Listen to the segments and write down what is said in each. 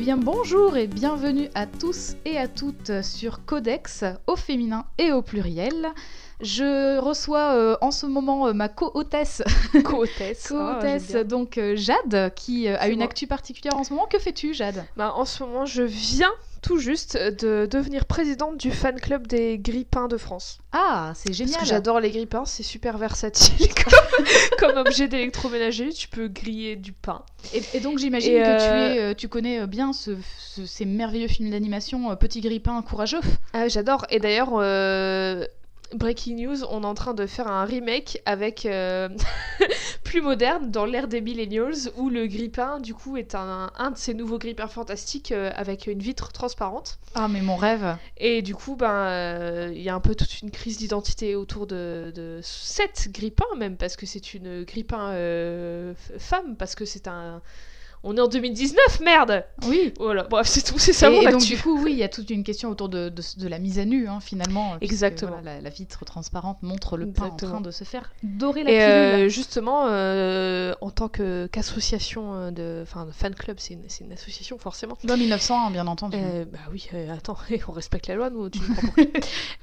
Eh bien bonjour et bienvenue à tous et à toutes sur Codex, au féminin et au pluriel. Je reçois euh, en ce moment euh, ma co-hôtesse, Co-hôtesse. co-hôtesse, Ah, bien. donc euh, Jade, qui a une moi. actu particulière en ce moment. Que fais-tu Jade? Bah, en ce moment, je viens tout juste de devenir présidente du fan club des grippins de France. Ah, c'est Parce génial. que j'adore les grippins, c'est super versatile comme, comme objet d'électroménager. Tu peux griller du pain. Et, et donc j'imagine que tu, es, tu connais bien ce- ce- ces merveilleux films d'animation Petit Grippin courageux. Ah, j'adore. Et d'ailleurs, euh, Breaking News, on est en train de faire un remake avec euh, plus moderne dans l'ère des millennials où le grippin, du coup, est un, un de ces nouveaux grippins fantastiques euh, avec une vitre transparente. Ah mais mon rêve. Et du coup, ben, euh, il y a un peu toute une crise d'identité autour de, de cette grippin, même parce que c'est une grippin femme, parce que c'est un. On est en 2019, merde Oui. Voilà, bref, c'est tout, c'est ça et, mon et donc du coup, oui, il y a toute une question autour de, de- de la mise à nu, hein, finalement. puisque, Exactement. voilà, la, la vitre transparente montre le pain en train de se faire dorer la Et pilule. euh, justement, euh, en tant que- qu'association euh, de. Enfin, fan club, c'est une, c'est une association, forcément. Dans 1901, bien entendu. Euh, bah oui, attends, on respecte la loi, nous, tu nous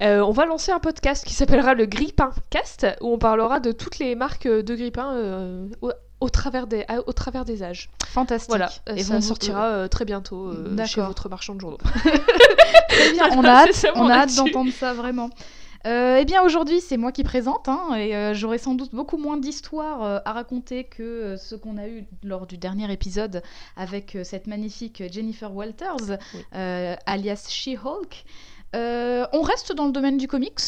On va lancer un podcast qui s'appellera le Grippin Cast, où on parlera de toutes les marques de grippin au, travers des, à- au travers des âges. Fantastique. Voilà, euh, Et ça sortira euh, très bientôt euh, chez votre marchand de journaux. Très bien, on a hâte, on a hâte d'entendre ça vraiment. Euh, eh bien aujourd'hui c'est moi qui présente hein, et euh, j'aurai sans doute beaucoup moins d'histoires euh, à raconter que euh, ce qu'on a eu lors du dernier épisode avec euh, cette magnifique Jennifer Walters Oui. euh, alias She-Hulk. Euh, on reste dans le domaine du comics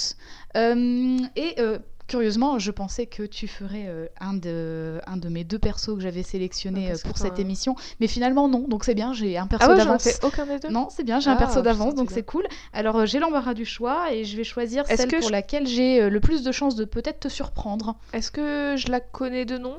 euh, et euh, curieusement je pensais que tu ferais euh, un, de, un de mes deux persos que j'avais sélectionnés Ah, euh, pour cette émission mais finalement non donc c'est bien j'ai un perso Ah ouais, d'avance. fait aucun des deux Non, c'est bien, j'ai un Ah, perso d'avance, donc c'est cool. Alors euh, j'ai l'embarras du choix et je vais choisir celle pour je- laquelle j'ai le plus de chances de peut-être te surprendre. Est-ce que je la connais de nom?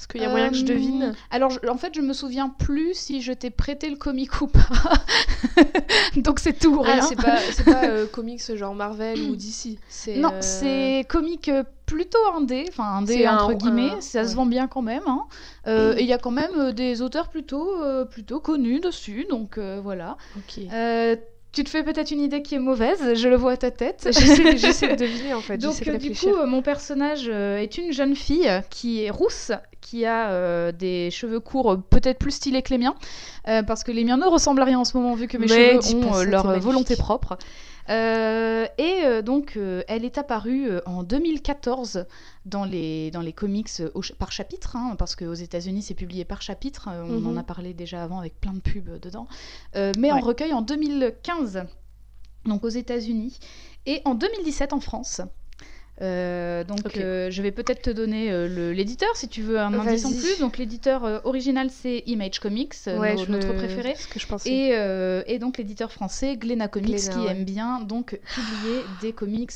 Est-ce qu'il y a moyen que je Euh, devine Alors en fait, je me souviens plus si je t'ai prêté le comic ou pas. donc c'est tout, Ah, rien. c'est pas, pas euh, comics genre Marvel ou DC. Non, euh, c'est comique euh, plutôt indé, enfin indé un- entre guillemets, un- ça se vend bien quand même. hein. Euh, Et il y a quand même des auteurs plutôt, euh, plutôt connus dessus, donc euh, voilà. Ok. Euh, tu te fais peut-être une idée qui est mauvaise, je le vois à ta tête. J'essaie, j'essaie de deviner en fait. Donc de euh, du coup, euh, mon personnage euh, est une jeune fille qui est rousse, qui a euh, des cheveux courts euh, peut-être plus stylés que les miens, euh, parce que les miens ne ressemblent à rien en ce moment vu que mes Mais cheveux ont euh, leur euh, magnifique. volonté propre. Euh, et euh, donc, euh, elle est apparue en 2014 dans les, dans les comics au par chapitre, hein, parce qu'aux États-Unis c'est publié par chapitre. euh, on en Mhm. a parlé déjà avant avec plein de pubs dedans. Mais en recueil en 2015, donc aux États-Unis, et en 2017 en France. Euh, donc euh, je vais peut-être te donner euh, l'éditeur si tu veux un indice en plus. Donc l'éditeur original c'est Image Comics, Ouais, je notre préféré. Ce que je pensais. Et, et donc l'éditeur français Glénat Comics Glénat, qui ouais. aime bien donc publier des comics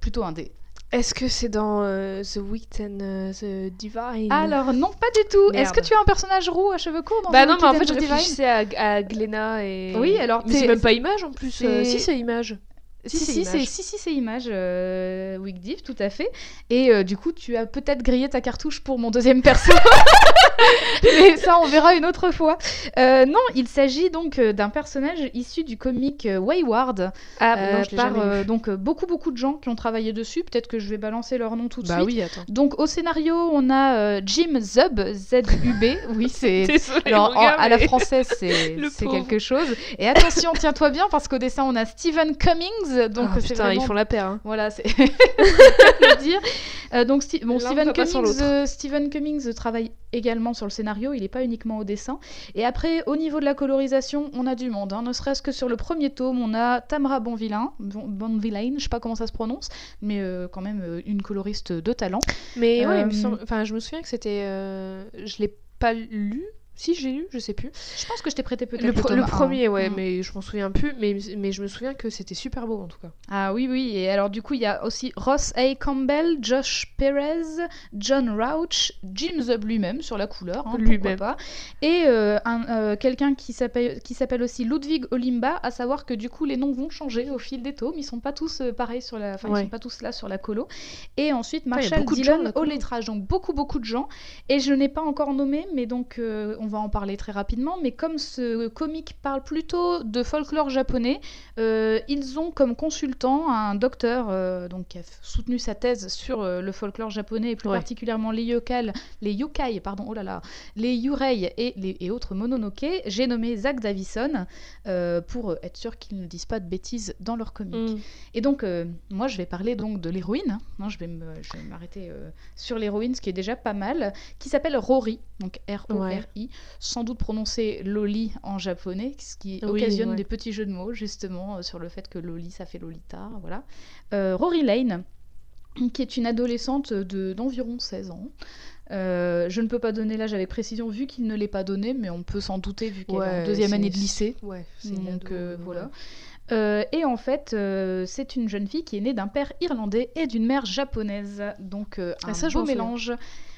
plutôt indés. Est-ce que c'est dans euh, The Wicked and euh, the Divine? Alors non pas du tout. Est-ce que tu as un personnage roux à cheveux courts dans Bah The non, mais en fait, je réfléchissais à, à Glenna et. Oui, alors, Mais c'est même pas image en plus. euh, Si, c'est image. Si, si, c'est Image. si, si, c'est image, euh, tout à fait. Et euh, du coup, tu as peut-être grillé ta cartouche pour mon deuxième perso. Mais ça, on verra une autre fois. Euh, non, il s'agit donc euh, d'un personnage issu du comic euh, Wayward, Ah, euh, non, je l'ai par euh, donc beaucoup beaucoup de gens qui ont travaillé dessus. Peut-être que je vais balancer leur nom tout de Bah suite. oui, attends. Donc au scénario, on a Jim Zub, Z-U-B. Oui, c'est alors, mon gars, en- à la française, c'est quelque chose. Et attention, tiens-toi bien, parce qu'au dessin, on a Stephen Cummings. Donc, c'est putain, vraiment... ils font la paire. hein. Voilà, c'est c'est le dire. Donc, Sti- bon, Stephen Cummings, Stephen Cummings travaille également sur le scénario, il n'est pas uniquement au dessin. Et après, au niveau de la colorisation, on a du monde. hein. Ne serait-ce que sur le premier tome, on a Tamara Bonvillain, Bon- Bonvillain, je sais pas comment ça se prononce, mais euh, quand même euh, une coloriste de talent. Mais ouais, Euh, enfin, je me souviens que c'était. Je l'ai pas lu. Si, j'ai lu, je sais plus. Je pense que je t'ai prêté peut-être Le, premier, ouais, Mm. mais je m'en souviens plus. Mais, mais je me souviens que c'était super beau en tout cas. Ah oui, oui. Et alors, du coup, il y a aussi Ross A. Campbell, Josh Perez, John Rauch, Jim Zub lui-même sur la couleur, hein, Lui-même. pas. Et euh, euh, quelqu'un qui s'appelle aussi Ludwig Olimba, à savoir que du coup, les noms vont changer au fil des tomes. Ils sont pas tous euh, pareils sur la... Enfin, ils sont pas tous là sur la colo. Et ensuite, Marshall la au lettrage. Donc, beaucoup, beaucoup de gens. Et je n'ai pas encore nommé, mais donc, euh, on on va en parler très rapidement, mais comme ce comic parle plutôt de folklore japonais, euh, ils ont comme consultant un docteur euh, donc, qui a soutenu sa thèse sur euh, le folklore japonais et plus Ouais. particulièrement les yokai, les yokai, pardon, oh là là, les yurei et, les, et autres mononoke. J'ai nommé Zach Davison pour être sûr qu'ils ne disent pas de bêtises dans leur comic. Mm. Et donc, moi, je vais parler donc de l'héroïne. hein. Je vais m'arrêter sur l'héroïne, ce qui est déjà pas mal, qui s'appelle Rory, donc R-O-R-I, sans doute prononcé Loli en japonais, ce qui Oui, occasionne ouais. des petits jeux de mots, justement, euh, sur le fait que Loli, ça fait Lolita, voilà. Euh, Rory Lane, qui est une adolescente de- d'environ 16 ans. Euh, je ne peux pas donner l'âge avec précision vu qu'il ne l'est pas donné, mais on peut s'en douter vu qu'elle est en deuxième année de lycée. Ouais, Donc euh, voilà. Euh, et en fait, c'est une jeune fille qui est née d'un père irlandais et d'une mère japonaise. Donc euh, un Ah, ça, beau souviens.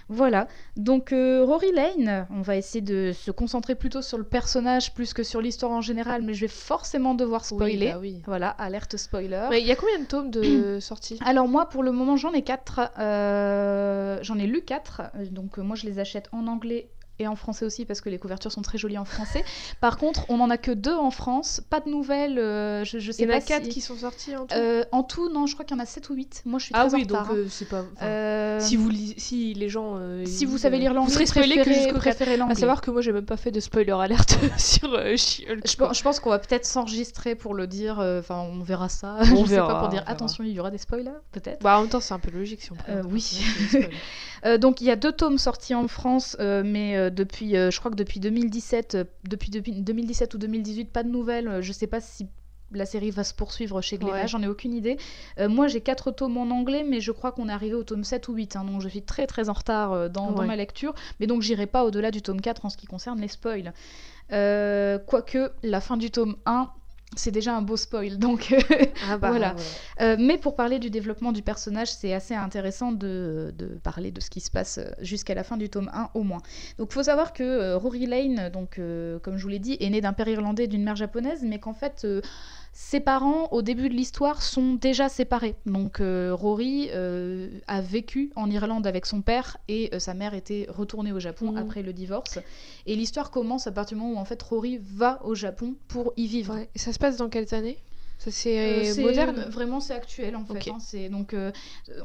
Voilà. Donc euh, Rory Lane, on va essayer de se concentrer plutôt sur le personnage plus que sur l'histoire en général, mais je vais forcément devoir spoiler. Oui, bah oui. Voilà, alerte spoiler. Il y a combien de tomes de sortie? Alors moi, pour le moment, j'en ai quatre. Euh, j'en ai lu quatre. Donc euh, moi, je les achète en anglais et en français aussi parce que les couvertures sont très jolies en français. Par contre, on en a que deux en France. Pas de nouvelles. euh, je, je sais Il y en pas a quatre si- qui sont sortis en tout. Euh, en tout, non, je crois qu'il y en a 7 ou 8. Moi, je suis ah très oui, en donc hein. euh, c'est pas. enfin, Si vous si les gens si vous savez lire l'anglais, vous serez spoilé que préférez- jusqu'au quatre. préférez À l'anglais. savoir que moi j'ai même pas fait de spoiler alerte sur She-Hulk. Je, pense- je pense qu'on va peut-être s'enregistrer pour le dire. Enfin, on verra ça. On je sais verra, pas pour dire attention, il y aura des spoilers, peut-être. Bah en même temps c'est un peu logique si on un oui. donc il y a deux tomes sortis en France, mais depuis, euh, je crois que depuis 2017, euh, depuis, depuis 2017 ou 2018, pas de nouvelles. Euh, Je sais pas si la série va se poursuivre chez Glénat, Ouais. j'en ai aucune idée. Euh, moi j'ai quatre tomes en anglais, mais je crois qu'on est arrivé au tome 7 ou 8, hein, donc je suis très très en retard euh, dans, ma lecture, mais donc j'irai pas au-delà du tome 4 en ce qui concerne les spoils. Euh, Quoique la fin du tome 1, c'est déjà un beau spoil, donc Ah bah Voilà. ouais. euh, mais pour parler du développement du personnage, c'est assez intéressant de, de parler de ce qui se passe euh, jusqu'à la fin du tome 1 au moins. Donc il faut savoir que euh, Rory Lane, donc, euh, comme je vous l'ai dit, est né d'un père irlandais et d'une mère japonaise, mais qu'en fait... ses parents, au début de l'histoire, sont déjà séparés. Donc euh, Rory euh, a vécu en Irlande avec son père et euh, sa mère était retournée au Japon Mhm. après le divorce. Et l'histoire commence à partir du moment où en fait Rory va au Japon pour y vivre. Ouais. Et ça se passe dans quelles années? C'est Euh, c'est moderne Vraiment, c'est actuel en fait. Hein. C'est donc euh,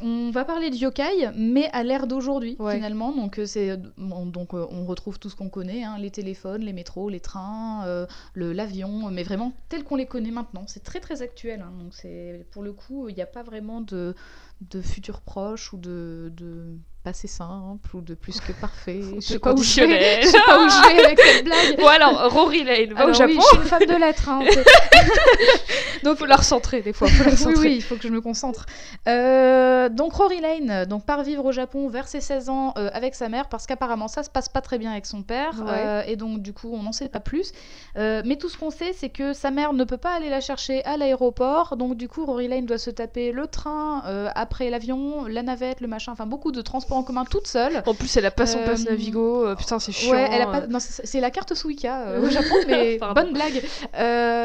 on va parler de yokai, mais à l'ère d'aujourd'hui Ouais. finalement. Donc euh, c'est bon, donc euh, on retrouve tout ce qu'on connaît, hein, les téléphones, les métros, les trains, le l'avion, mais vraiment tel qu'on les connaît maintenant. C'est très très actuel. hein. Donc c'est pour le coup, il n'y a pas vraiment de de futur proche ou de, de passé simple ou de plus que parfait. Je sais pas où je vais. Je sais pas où je vais avec cette blague. Bon alors, Rory Lane va Alors au Japon. oui, je suis une femme de lettres. hein, Donc faut la recentrer des fois. Faut la oui, recentrer. oui, il faut que je me concentre. Euh, donc Rory Lane euh, donc, part vivre au Japon vers ses 16 ans euh, avec sa mère parce qu'apparemment ça se passe pas très bien avec son père Ouais. euh, et donc du coup on n'en sait pas plus. Mais tout ce qu'on sait c'est que sa mère ne peut pas aller la chercher à l'aéroport donc du coup Rory Lane doit se taper le train, après l'avion, la navette, le machin, enfin beaucoup de transports en commun toute seule. En plus, elle a pas son passe Navigo. putain, c'est chiant. Ouais, elle a pas... c'est la carte Suica au Japon, mais bonne blague.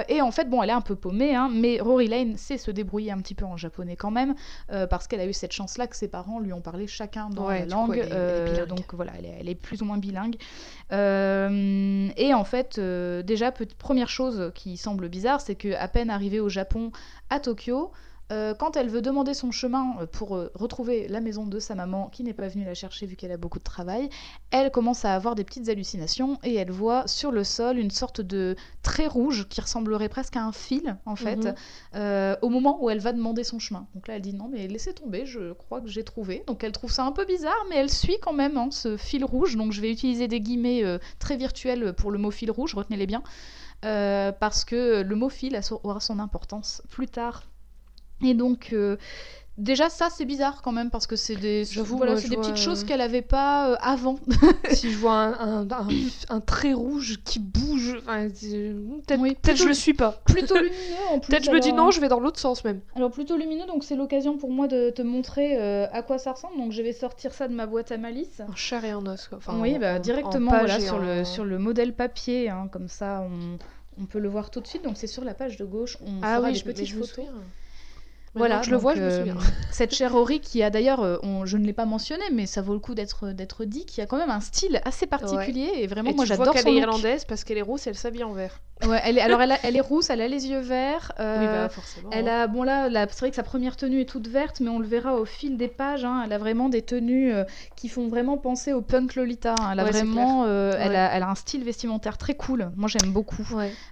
Et en fait, bon, elle est un peu paumée, hein, mais Rory Lane sait se débrouiller un petit peu en japonais quand même, euh, parce qu'elle a eu cette chance-là que ses parents lui ont parlé chacun dans Ouais, la coup, langue. elle est- elle est euh, donc voilà, elle est, elle est plus ou moins bilingue. Euh, et en fait, déjà, première chose qui semble bizarre, c'est que à peine arrivée au Japon, à Tokyo, euh, quand elle veut demander son chemin euh, pour euh, retrouver la maison de sa maman, qui n'est pas venue la chercher vu qu'elle a beaucoup de travail, elle commence à avoir des petites hallucinations et elle voit sur le sol une sorte de trait rouge qui ressemblerait presque à un fil en fait, Mhm. euh, au moment où elle va demander son chemin. Donc là elle dit non mais laissez tomber, je crois que j'ai trouvé. Donc elle trouve ça un peu bizarre mais elle suit quand même hein, ce fil rouge. Donc je vais utiliser des guillemets très virtuels pour le mot fil rouge, retenez-les bien. Parce que le mot fil aura son importance plus tard. Et donc, euh, déjà, ça, c'est bizarre quand même, parce que c'est des, voilà, moi, des petites euh, choses qu'elle avait pas euh, avant. si je vois un, un, un- un trait rouge qui bouge, enfin, peut-être Oui, peut-être je le suis pas. plutôt lumineux en plus. Peut-être je me dis non, je vais dans l'autre sens même. Alors plutôt lumineux, donc c'est l'occasion pour moi de te montrer euh, à quoi ça ressemble. Donc je vais sortir ça de ma boîte à malice. En chair et en os quoi. Enfin, oui, en- bah, en- directement en voilà, sur, le, sur le modèle papier, hein, comme ça on, on peut le voir tout de suite. Donc c'est sur la page de gauche, on Ah fera oui, des petites photos. souviens. Voilà, je le vois, je me euh, souviens. Cette chère Rory qui a d'ailleurs, euh, je ne l'ai pas mentionné, mais ça vaut le coup d'être d'être dit, qui a quand même un style assez particulier et vraiment Et moi j'adore qu'elle son est look. irlandaise parce qu'elle est rousse, elle s'habille en vert. Ouais, elle est, alors elle, a- elle est rousse, elle a les yeux verts. euh, oui, bah forcément. Elle a, bon là, c'est vrai que sa première tenue est toute verte, mais on le verra au fil des pages. hein, elle a vraiment des tenues euh, qui font vraiment penser au punk Lolita. hein. Elle a Ouais, vraiment, euh, elle, a, elle a un style vestimentaire très cool. Moi j'aime beaucoup.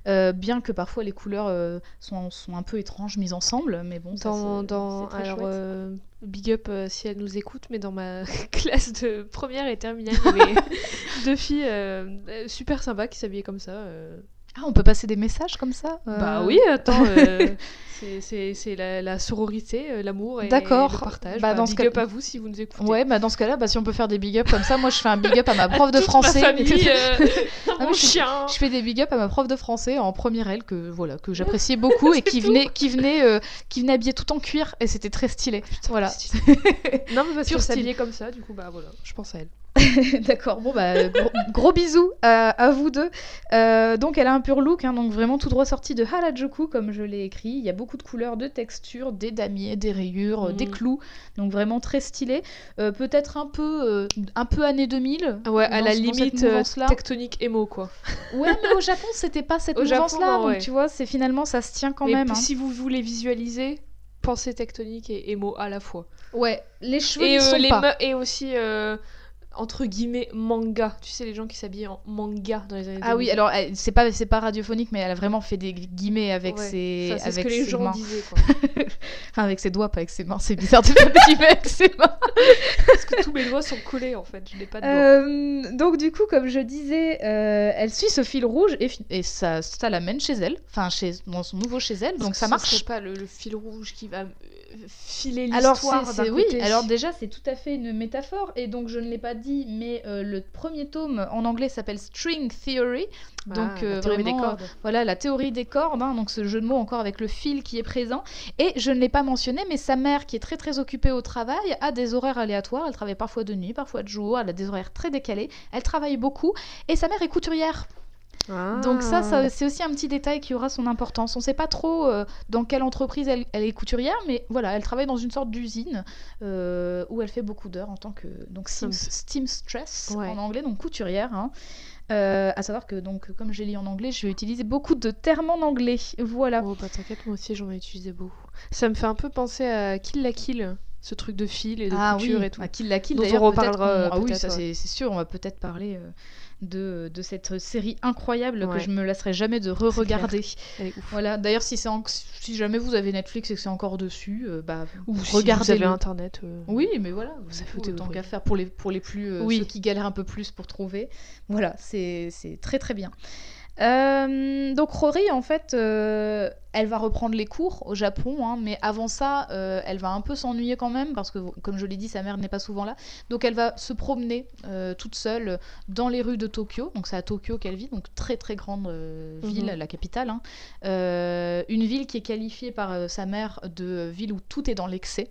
Euh, bien que parfois les couleurs euh, sont, sont un peu étranges mises ensemble, mais bon, Dans, très alors euh, big up euh, si elle nous écoute, mais dans ma classe de première et terminale, il y avait deux filles euh, euh, super sympas qui s'habillaient comme ça. Ah, on peut passer des messages comme ça euh, Bah oui, attends, euh, c'est- la, la sororité, euh, l'amour et D'accord. le partage. Bah, Bah, dans big ce up à vous si vous nous écoutez. Ouais, bah dans ce cas-là, bah, si on peut faire des big up comme ça, moi je fais un big up à ma prof de français. Ma famille, euh, mon je- chien. Je fais des big up à ma prof de français en première L que voilà que j'appréciais beaucoup et qui venait qui venait qui venait habillée tout en cuir et c'était très stylé. voilà. Non, mais parce Pur qu'elle style. s'habillait comme ça, du coup, bah voilà, je pense à elle. D'accord. Bon bah gros, gros bisous à, à vous deux. Euh, donc elle a un pur look, hein, donc vraiment tout droit sorti de Harajuku comme je l'ai écrit. Il y a beaucoup de couleurs, de textures, des damiers, des rayures, euh, des Mm. clous. Donc vraiment très stylé. Euh, Peut-être un peu euh, un peu année 2000. Ouais, à la limite tectonique émo, quoi. Ouais, mais au Japon c'était pas cette non, Donc ouais. tu vois, c'est finalement ça se tient quand Mais même. hein. si vous voulez visualiser, pensez tectonique et émo à la fois. Ouais, les cheveux Et, euh, sont les pas. me- et aussi, euh, entre guillemets, manga. Tu sais, les gens qui s'habillaient en manga dans les années Ah oui, 2000. alors c'est pas c'est pas radiophonique, mais elle a vraiment fait des guillemets avec Ouais, ses ça, c'est ce avec que les ses gens mains. disaient, quoi. Enfin, avec ses doigts, pas avec ses mains. C'est bizarre de faire des guillemets avec ses mains. Parce que tous mes doigts sont collés, en fait. Je n'ai pas de doigts. Euh, donc du coup, comme je disais, euh, elle suit ce fil rouge et, et ça, ça l'amène chez elle, enfin chez dans son nouveau chez elle, donc ça marche. serait pas le, le fil rouge qui va euh, filer Alors l'histoire c'est- oui, alors déjà c'est tout à fait une métaphore et donc je ne l'ai pas dit, mais euh, le premier tome en anglais s'appelle String Theory, donc Ah, euh, la théorie des vraiment, cordes. Voilà, la théorie des cordes, hein, donc ce jeu de mots encore avec le fil qui est présent. Et je ne l'ai pas mentionné, mais sa mère, qui est très très occupée au travail, a des horaires aléatoires. Elle travaille parfois de nuit, parfois de jour. Elle a des horaires très décalés. Elle travaille beaucoup. Et sa mère est couturière. Donc ça, Ah. ça, c'est aussi un petit détail qui aura son importance. On ne sait pas trop euh, dans quelle entreprise elle, elle est couturière, mais voilà, elle travaille dans une sorte d'usine euh, où elle fait beaucoup d'heures en tant que donc steam, steamstress Ouais. en anglais, donc couturière. hein. Euh, à savoir que donc comme j'ai lu en anglais, je vais utiliser beaucoup de termes en anglais. Voilà. Oh bah t'inquiète, moi aussi j'en ai utilisé beaucoup. Ça me fait un peu penser à Kill la Kill, ce truc de fil et de ah couture oui, et tout. à Kill la Kill Dont on reparlera, Ah oui, ça ouais. c'est c'est sûr. On va peut-être parler euh, de, de cette série incroyable que je me lasserai jamais de re-regarder. Voilà. D'ailleurs, si en- si jamais vous avez Netflix et que c'est encore dessus, euh, bah Ou si regardez vous avez internet. euh, Oui, mais voilà, Ça fait autant qu'à faire pour les pour les plus euh, Oui. ceux qui galèrent un peu plus pour trouver. Voilà, c'est c'est très très bien. Euh, donc Rory, en fait, euh, elle va reprendre les cours au Japon, hein, mais avant ça, euh, elle va un peu s'ennuyer quand même parce que, comme je l'ai dit, sa mère n'est pas souvent là. Donc elle va se promener toute seule dans les rues de Tokyo. Donc c'est à Tokyo qu'elle vit, donc très très grande euh, ville, Mhm. la capitale. hein. Une ville qui est qualifiée par sa mère de ville où tout est dans l'excès.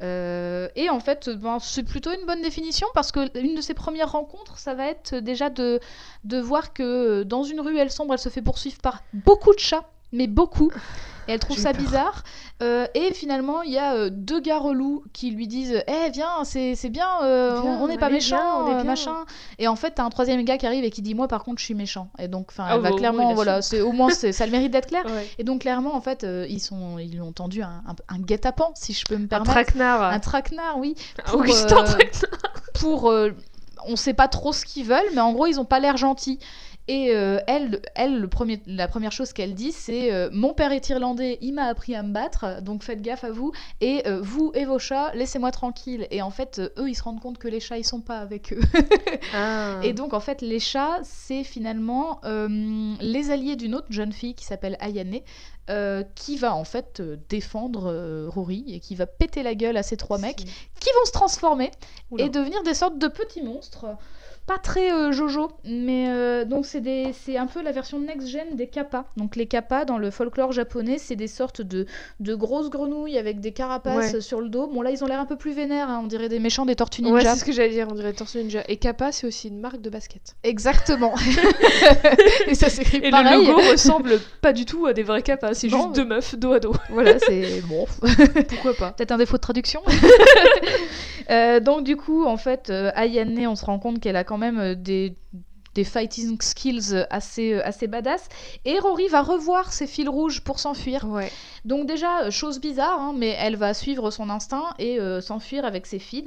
Euh, et en fait, ben, c'est plutôt une bonne définition parce que une de ses premières rencontres, ça va être déjà de, de voir que dans une ruelle sombre, elle se fait poursuivre par beaucoup de chats, mais beaucoup. Et elle trouve ça peur. bizarre. Euh, et finalement, il y a euh, deux gars relous qui lui disent Eh, viens, c'est bien, euh, Viens, on n'est pas méchant, on est bien. machin. Et en fait, t'as un troisième gars qui arrive et qui dit Moi, par contre, je suis méchant. Et donc, enfin, Ah, bah, moins, clairement, il voilà, c'est au moins, ça le mérite d'être clair. Ouais. Et donc clairement, en fait, ils sont, ils lui ont tendu un, un, un guet-apens, si je peux me Un permettre. traquenard. Un traquenard, oui. Un pour, Augustin Traquenard. Pour, on sait pas trop ce qu'ils veulent, mais en gros, ils ont pas l'air gentils. Et euh, elle, elle le premier, la première chose qu'elle dit, c'est euh, Mon père est irlandais, il m'a appris à me battre, donc faites gaffe à vous. Et euh, vous et vos chats, laissez-moi tranquille. Et en fait, eux, ils se rendent compte que les chats, ils sont pas avec eux. Ah. Et donc, en fait, les chats, c'est finalement les alliés d'une autre jeune fille qui s'appelle Ayane, euh, qui va en fait euh, défendre euh, Rory et qui va péter la gueule à ces trois mecs qui vont se transformer Oula. et devenir des sortes de petits monstres. Pas très euh, Jojo, mais euh, donc c'est c'est des- c'est un peu la version next-gen des kappas. Donc les kappas, dans le folklore japonais, c'est des sortes de, de grosses grenouilles avec des carapaces Ouais. sur le dos. Bon là, ils ont l'air un peu plus vénères, hein, on dirait des méchants des tortues Ouais, ninja. c'est ce que j'allais dire, on dirait Tortue Ninja. Et Kappa, c'est aussi une marque de basket. Exactement. Et ça s'écrit Et pareil. le logo ressemble pas du tout à des vrais Kappa, c'est juste deux meufs dos à dos. Voilà, c'est bon. Pourquoi pas Peut-être un défaut de traduction. Euh, donc du coup, en fait, euh, Ayane, on se rend compte qu'elle a quand même euh, des des fighting skills assez, euh, assez badass. Et Rory va revoir ses fils rouges pour s'enfuir. Ouais. Donc déjà, euh, chose bizarre, hein, mais elle va suivre son instinct et euh, s'enfuir avec ses fils.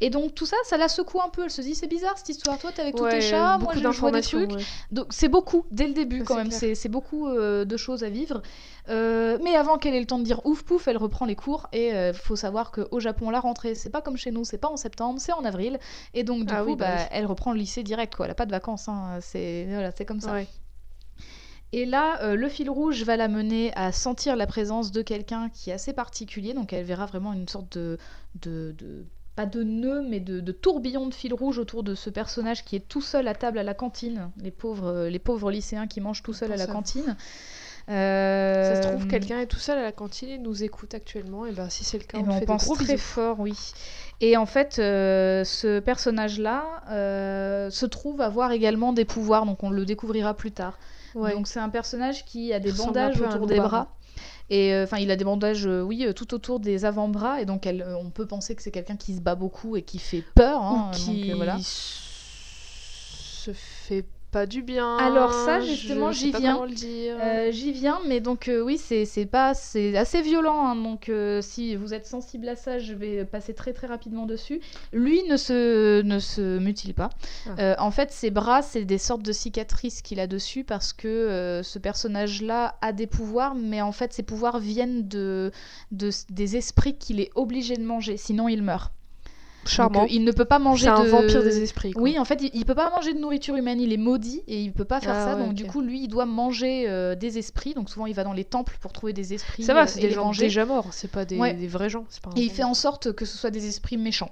Et donc tout ça, ça la secoue un peu. Elle se dit, c'est bizarre cette histoire. Toi, t'es avec tous tes chats, moi, je vois des trucs. ouais. Donc c'est beaucoup dès le début Ça, quand même, c'est beaucoup euh, de choses à vivre. Euh, mais avant qu'elle ait le temps de dire ouf pouf, elle reprend les cours et il faut savoir qu'au Japon la rentrée c'est pas comme chez nous, c'est pas en septembre, c'est en avril et donc du Ah coup oui, bah bah, oui. elle reprend le lycée direct quoi, elle a pas de vacances, c'est voilà, c'est comme ça. Ouais. Et là, euh, le fil rouge va la mener à sentir la présence de quelqu'un qui est assez particulier. Donc elle verra vraiment une sorte de... de, de- pas de nœud, mais de, de tourbillon de fil rouge autour de ce personnage qui est tout seul à table à la cantine. Les pauvres, euh, les pauvres lycéens qui mangent tout seuls à la Ça. cantine. Ça Euh, se trouve, quelqu'un est tout seul à la cantine et nous écoute actuellement. Et ben, si c'est le cas, on, ben, on fait pense des gros très fort, oui. Et en fait, euh, ce personnage-là euh, se trouve avoir également des pouvoirs, donc on le découvrira plus tard. Ouais. Donc c'est un personnage qui a des ressemble bandages autour des bras. Et euh, enfin, il a des bandages, oui, tout autour des avant-bras. Et donc, elle, on peut penser que c'est quelqu'un qui se bat beaucoup et qui fait peur. hein, Ou qui donc, voilà. se fait pas du bien. Alors ça, justement, j'y viens. Euh, J'y viens, mais donc euh, oui, c'est pas, c'est assez violent. hein, donc euh, si vous êtes sensible à ça, je vais passer très très rapidement dessus. Lui ne se ne se mutile pas. Ah. En fait, ses bras, c'est des sortes de cicatrices qu'il a dessus parce que ce personnage-là a des pouvoirs, mais en fait, ses pouvoirs viennent de, de des esprits qu'il est obligé de manger, sinon il meurt. Charmant. Donc, euh, il ne peut pas manger C'est un de vampire des esprits. quoi. oui, en fait, il, il peut pas manger de nourriture humaine, il est maudit et il peut pas faire Ah ça. ouais, donc du coup, lui, il doit manger euh, des esprits. Donc souvent, il va dans les temples pour trouver des esprits. Ça va, euh, c'est des gens manger. déjà morts, c'est pas des, Ouais. des vrais gens. Pas Et il fait en sorte que ce soit des esprits méchants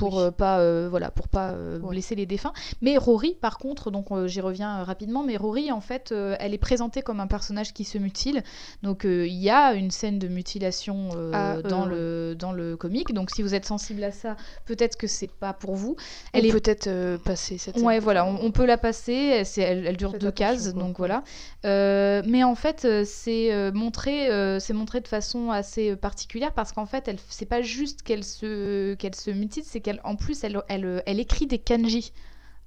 pour Oui. euh, pas euh, voilà pour pas euh, blesser les défunts. Mais Rory, par contre, donc j'y reviens rapidement, mais Rory, en fait, elle est présentée comme un personnage qui se mutile. Donc il y a une scène de mutilation Ah, dans le dans le comique. Donc si vous êtes sensible à ça, peut-être que c'est pas pour vous. Elle Elle est peut-être passer cette scène. Ouais, voilà, on, on peut la passer. Elle, dure Faites deux cases, quoi. donc voilà. Mais en fait, c'est montré, c'est montré de façon assez particulière parce qu'en fait, elle, c'est pas juste qu'elle se, qu'elle se mutile, c'est qu'elle, en plus, elle, elle, elle écrit des kanji.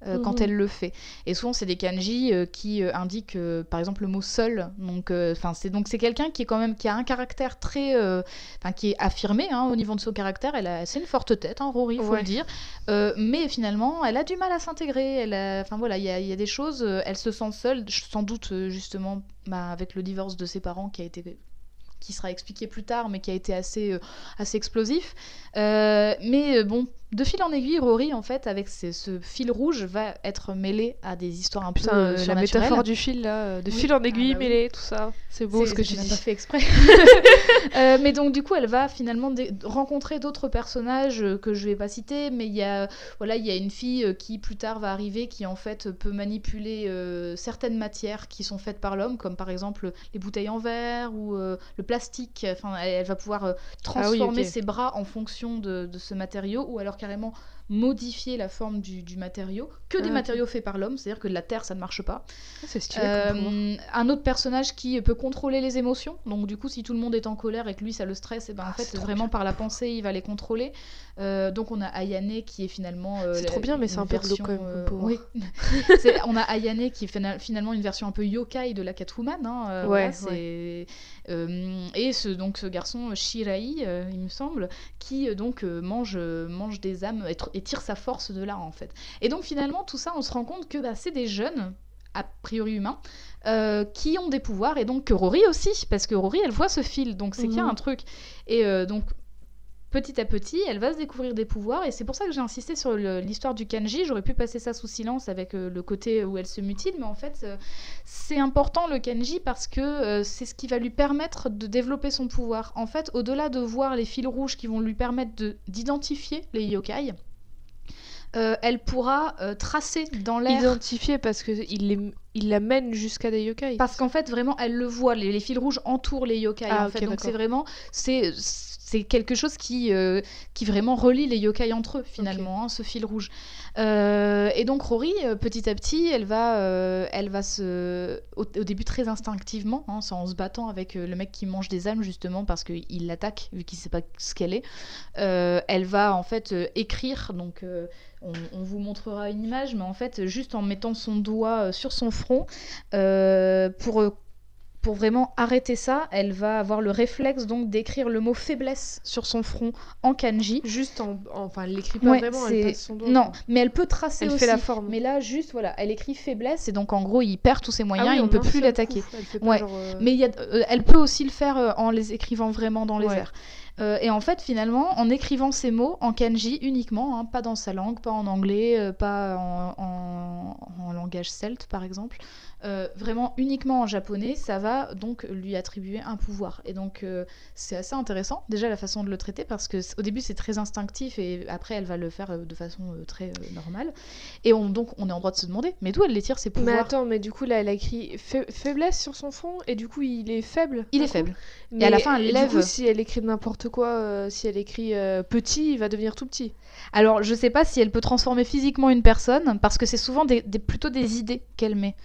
euh, Quand Mhm. elle le fait, et souvent c'est des kanji euh, qui euh, indiquent, euh, par exemple, le mot seul. Donc, enfin, c'est donc c'est quelqu'un qui est quand même qui a un caractère très, enfin, qui est affirmé hein, au niveau de son caractère. Elle a, c'est une forte tête, hein, Rory, faut Ouais. le dire. Mais finalement, elle a du mal à s'intégrer. Elle Enfin voilà, il y a, il y a des choses. elle se sent seule, sans doute justement bah, avec le divorce de ses parents qui a été qui sera expliqué plus tard, mais qui a été assez, assez explosif. Mais bon, de fil en aiguille, Rory, en fait, avec ce, ce fil rouge, va être mêlé à des histoires un peu Putain, euh, la métaphore du fil là, euh, de Oui. fil en aiguille Ah bah oui. mêlé, tout ça. C'est beau ce que tu dis. pas fait exprès. Euh, mais donc du coup, elle va finalement rencontrer d'autres personnages euh, que je vais pas citer, mais il y a voilà, il y a une fille qui plus tard va arriver, qui en fait peut manipuler euh, certaines matières qui sont faites par l'homme, comme par exemple les bouteilles en verre ou euh, le plastique. Enfin, elle, elle va pouvoir euh, transformer ses bras en fonction de, de ce matériau, ou alors carrément modifier la forme du, du matériau, que des Ah, matériaux faits par l'homme, c'est-à-dire que de la terre ça ne marche pas. Ah, C'est stylé. Euh, un autre personnage qui peut contrôler les émotions. Donc du coup, si tout le monde est en colère et que lui ça le stresse, et ben en Ah, fait vraiment bien. par la pensée il va les contrôler. Euh, donc on a Ayane qui est finalement. euh, C'est trop bien, mais c'est un peu version, quand même comme pouvoir. oui. On a Ayane qui est fina- finalement une version un peu yokai de la Catwoman. hein, Ouais, voilà, et ce donc ce garçon Shirai, il me semble, qui donc mange mange des âmes tr- et tire sa force de là en fait. Et donc finalement tout ça, on se rend compte que bah, c'est des jeunes a priori humains euh, qui ont des pouvoirs et donc que Rory aussi parce que Rory elle voit ce fil donc c'est qu'il y a Mhm. un truc et euh, donc petit à petit elle va se découvrir des pouvoirs et c'est pour ça que j'ai insisté sur l'histoire du kanji j'aurais pu passer ça sous silence avec euh, le côté où elle se mutile mais en fait c'est important le kanji parce que c'est ce qui va lui permettre de développer son pouvoir en fait au-delà de voir les fils rouges qui vont lui permettre de- d'identifier les yokai euh, elle pourra euh, tracer dans l'air. Identifié parce que il les... il la mène jusqu'à des yokai. Parce qu'en fait, vraiment, elle le voit. Les, les fils rouges entourent les yokai. Ah, en fait. Donc c'est vraiment, c'est c'est quelque chose qui euh, qui vraiment relie les yokai entre eux finalement, hein, ce fil rouge. Euh, et donc Rory, euh, petit à petit, elle va, euh, elle va se, au, au début très instinctivement, hein, en se battant avec le mec qui mange des âmes justement parce qu'il l'attaque vu qu'il sait pas ce qu'elle est. Elle va en fait écrire donc. on, on vous montrera une image, mais en fait, juste en mettant son doigt sur son front, euh, pour, euh, pour vraiment arrêter ça, elle va avoir le réflexe donc d'écrire le mot faiblesse sur son front en kanji. Juste en, en- enfin, elle l'écrit pas Ouais, vraiment, elle passe son doigt. Non, mais elle peut tracer elle aussi. fait la forme. Mais là, juste, voilà, elle écrit faiblesse et donc en gros, il perd tous ses Ah moyens, oui, il en ne peut plus l'attaquer. Ouais, genre, euh, Mais y a, euh, elle peut aussi le faire euh, en les écrivant vraiment dans les airs. Euh, et en fait, finalement, en écrivant ces mots en kanji uniquement, hein, pas dans sa langue, pas en anglais, euh, pas en, en- en langage celte par exemple, euh, vraiment uniquement en japonais, ça va donc lui attribuer un pouvoir. Et donc euh, c'est assez intéressant déjà la façon de le traiter parce que au début c'est très instinctif et après elle va le faire euh, de façon euh, très normale. Et on, donc on est en droit de se demander, mais d'où elle les tire Mais pouvoirs? attends, mais du coup là elle a écrit fa- faiblesse sur son front et du coup il est faible. Il est coup. faible. Mais à la fin, elle du lève. coup, si elle écrit n'importe quoi, si elle écrit petit, il va devenir tout petit. Alors, je sais pas si elle peut transformer physiquement une personne, parce que c'est souvent des, des- plutôt des idées qu'elle met.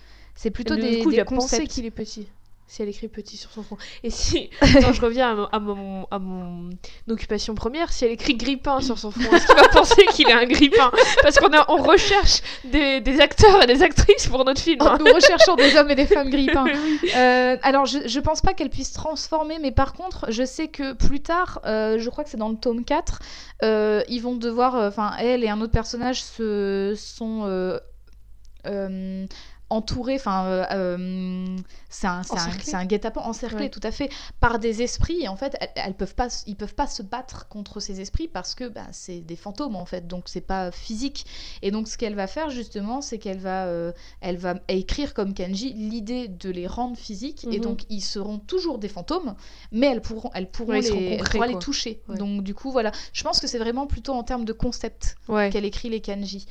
C'est plutôt du des, coup, des concepts. qu'il est petit. Si elle écrit petit sur son front. Et si. Attends, je reviens à mon, à mon, à mon occupation première. Si elle écrit grippin sur son front, est-ce qu'il va penser qu'il est un grippin? Parce qu'on on recherche des, des acteurs et des actrices pour notre film. hein. Nous recherchons des hommes et des femmes grippins. Euh, alors, je, je pense pas qu'elle puisse transformer, mais par contre, je sais que plus tard, euh, je crois que c'est dans le tome 4, euh, ils vont devoir, enfin, elle et un autre personnage se sont euh, entourés, enfin, euh, euh, c'est un, un, un guet-apens encerclé, Ouais. tout à fait, par des esprits. Et en fait, elles, elles peuvent pas, ils peuvent pas se battre contre ces esprits parce que bah, c'est des fantômes en fait, donc c'est pas physique. Et donc, ce qu'elle va faire justement, c'est qu'elle va euh, elle va écrire comme kanji l'idée de les rendre physiques et Mhm. donc ils seront toujours des fantômes mais elles pourront elles pourront, Ouais, les, toucher Ouais. donc du coup voilà je pense que c'est vraiment plutôt en termes de concept qu'elle écrit les kanji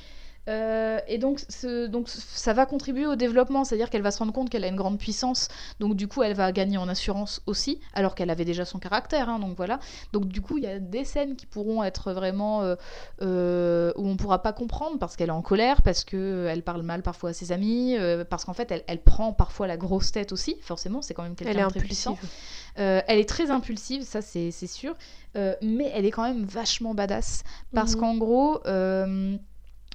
Euh, et donc, ce, donc ça va contribuer au développement, c'est-à-dire qu'elle va se rendre compte qu'elle a une grande puissance, donc du coup elle va gagner en assurance aussi, alors qu'elle avait déjà son caractère, hein, donc voilà. Donc du coup il y a des scènes qui pourront être vraiment euh, euh, où on pourra pas comprendre parce qu'elle est en colère, parce qu'elle parle mal parfois à ses amis, euh, parce qu'en fait elle, elle prend parfois la grosse tête aussi, forcément c'est quand même quelqu'un de très puissant. impulsive. Euh, elle est très impulsive, ça c'est sûr, Euh, mais elle est quand même vachement badass parce Mhm. qu'en gros, euh,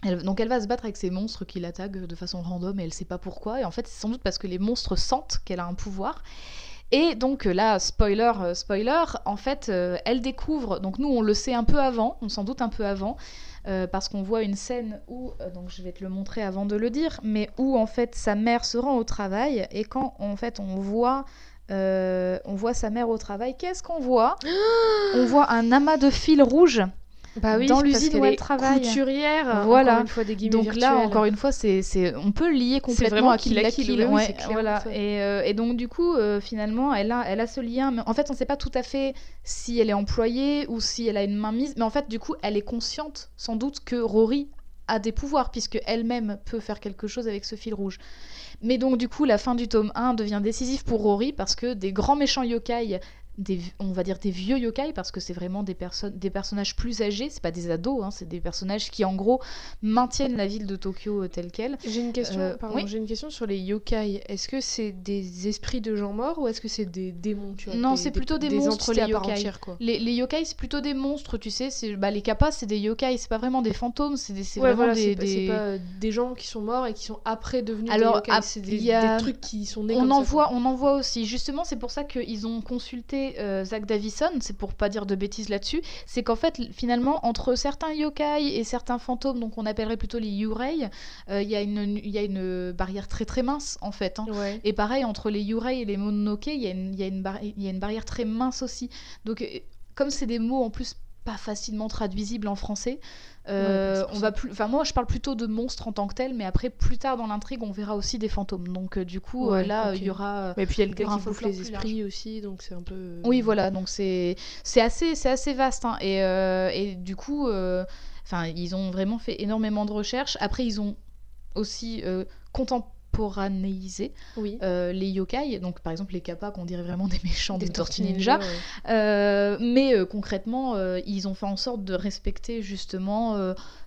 elle, donc elle va se battre avec ces monstres qui l'attaquent de façon random et elle sait pas pourquoi. Et en fait, c'est sans doute parce que les monstres sentent qu'elle a un pouvoir. Et donc euh, là, spoiler, euh, spoiler, en fait, euh, elle découvre, donc nous on le sait un peu avant, on s'en doute un peu avant, euh, parce qu'on voit une scène où, euh, donc je vais te le montrer avant de le dire, mais où en fait sa mère se rend au travail et quand en fait on voit, euh, on voit sa mère au travail, qu'est-ce qu'on voit? On voit un amas de fils rouges. Bah oui, dans l'usine où elle travaille. Couturière. Voilà. Encore une fois des guillemets Donc là, encore une fois, c'est, c'est, on peut le lier complètement à Kill la Kill, ouais, voilà. Et, euh, et donc du coup, euh, finalement, elle a, elle a ce lien. Mais en fait, on ne sait pas tout à fait si elle est employée ou si elle a une main mise. Mais en fait, du coup, elle est consciente, sans doute, que Rory a des pouvoirs puisque elle-même peut faire quelque chose avec ce fil rouge. Mais donc du coup, la fin du tome 1 devient décisive pour Rory parce que des grands méchants yokai, des, on va dire des vieux yokai parce que c'est vraiment des, personnes, des personnages plus âgés, c'est pas des ados, hein, c'est des personnages qui en gros maintiennent la ville de Tokyo euh, telle qu'elle. J'ai une question, Euh, pardon, oui. j'ai une question sur les yokai. Est-ce que c'est des esprits de gens morts ou est-ce que c'est des démons tu vois, Non, c'est plutôt des monstres, les yokai. entière, quoi. Les, les yokai, c'est plutôt des monstres, tu sais. C'est, bah, les kappas, c'est des yokai, c'est pas vraiment des fantômes, c'est, Ouais, vraiment voilà, des. pas, c'est des- pas, euh, des gens qui sont morts et qui sont après devenus Alors, des yokai. c'est des, il y a- des trucs qui sont nés On comme en, ça, voit, quoi. on en voit aussi. Justement, c'est pour ça qu'ils ont consulté euh, Zach Davison, c'est pour pas dire de bêtises là-dessus. C'est qu'en fait, finalement, entre certains yokai et certains fantômes, donc on appellerait plutôt les yurei, euh, il y, a une- il y a une barrière très très mince en fait. hein. Ouais. Et pareil, entre les Yurei et les Mononoke, il y, y a une barrière très mince aussi. Donc, euh, comme c'est des mots en plus pas facilement traduisibles en français, euh, Ouais, on va plus. Enfin, moi, je parle plutôt de monstres en tant que tels, mais après, plus tard dans l'intrigue, on verra aussi des fantômes. Donc, euh, du coup, euh, là, il y aura. Mais puis il y a le gars qui bouffe les esprits aussi, donc c'est un peu. Oui, voilà, donc c'est c'est assez, c'est assez vaste. hein. Et, et du coup, enfin, ils ont vraiment fait énormément de recherches. Après, ils ont aussi euh, contem- contemporanéiser Oui. euh, les yokai, donc par exemple les kappas qu'on dirait vraiment des méchants des, Des Tortues Ninja, ouais. Euh, mais euh, concrètement ils ont fait en sorte de respecter justement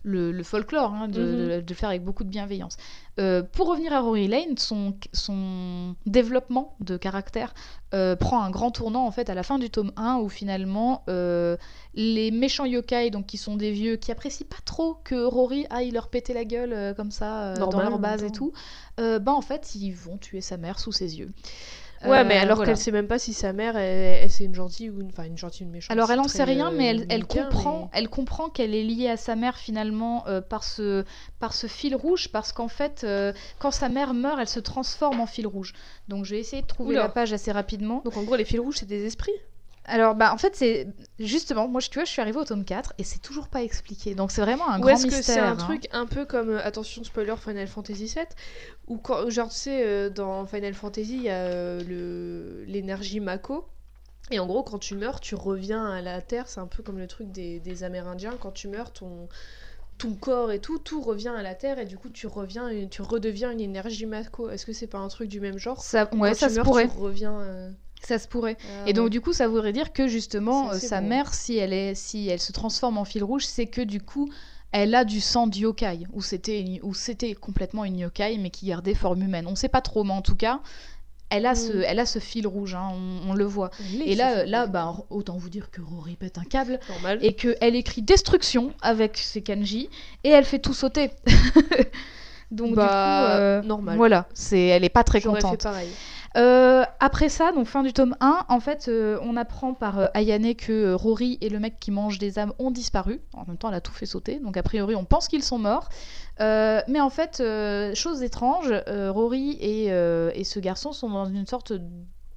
le, le folklore, hein, de, Mhm. de- de le faire avec beaucoup de bienveillance. Euh, pour revenir à Rory Lane, son, son développement de caractère euh, prend un grand tournant en fait à la fin du tome 1 où finalement euh, les méchants yokai, donc qui sont des vieux qui apprécient pas trop que Rory aille leur péter la gueule comme ça dans leur base et tout, bah en fait ils vont tuer sa mère sous ses yeux. Ouais, Euh, mais alors voilà. qu'elle sait même pas si sa mère, elle, elle- c'est une gentille ou une, enfin une gentille une méchante. Alors elle en sait rien, mais euh, elle, elle nickel, comprend, mais- elle comprend qu'elle est liée à sa mère finalement euh, par ce par ce fil rouge, parce qu'en fait, euh, quand sa mère meurt, elle se transforme en fil rouge. Donc je vais essayer de trouver Oula. la page assez rapidement. Donc en gros, les fils rouges, c'est des esprits? Alors bah en fait c'est justement, moi je- tu vois, je suis arrivée au tome 4 et c'est toujours pas expliqué. Donc c'est vraiment un Ou grand est-ce que mystère. c'est un hein. truc un peu comme, euh, attention spoiler, Final Fantasy VII Ou quand, genre, tu sais, euh, dans Final Fantasy, il y a euh, le- l'énergie Mako. Et en gros, quand tu meurs, tu reviens à la Terre. C'est un peu comme le truc des, des Amérindiens. Quand tu meurs, ton, ton corps et tout, tout revient à la Terre. Et du coup, tu reviens, et tu redeviens une énergie Mako. Est-ce que c'est pas un truc du même genre? Ça, ouais, Quand ça tu se meurs, pourrait. Tu reviens. euh, Ça se pourrait. ah Et donc du coup, ça voudrait dire que justement, euh, sa mère, si elle est, si elle se transforme en fil rouge, c'est que du coup, elle a du sang de yokai, ou c'était, une- ou c'était complètement une yokai, mais qui gardait forme humaine. On sait pas trop, mais en tout cas, elle a ce, Mm. elle a ce fil rouge, hein, on, on le voit. Et là, bah, autant vous dire que Rory pète un câble normal. et qu'elle écrit destruction avec ses kanji et elle fait tout sauter. donc Bah, du coup, euh, normal. Voilà, c'est, elle est pas très contente. fait pareil. Euh, après ça, donc fin du tome 1, en fait, euh, on apprend par euh, Ayane que Rory et le mec qui mange des âmes ont disparu. En même temps, elle a tout fait sauter. Donc, a priori, on pense qu'ils sont morts. Mais en fait, chose étrange, Rory et, et ce garçon sont dans une sorte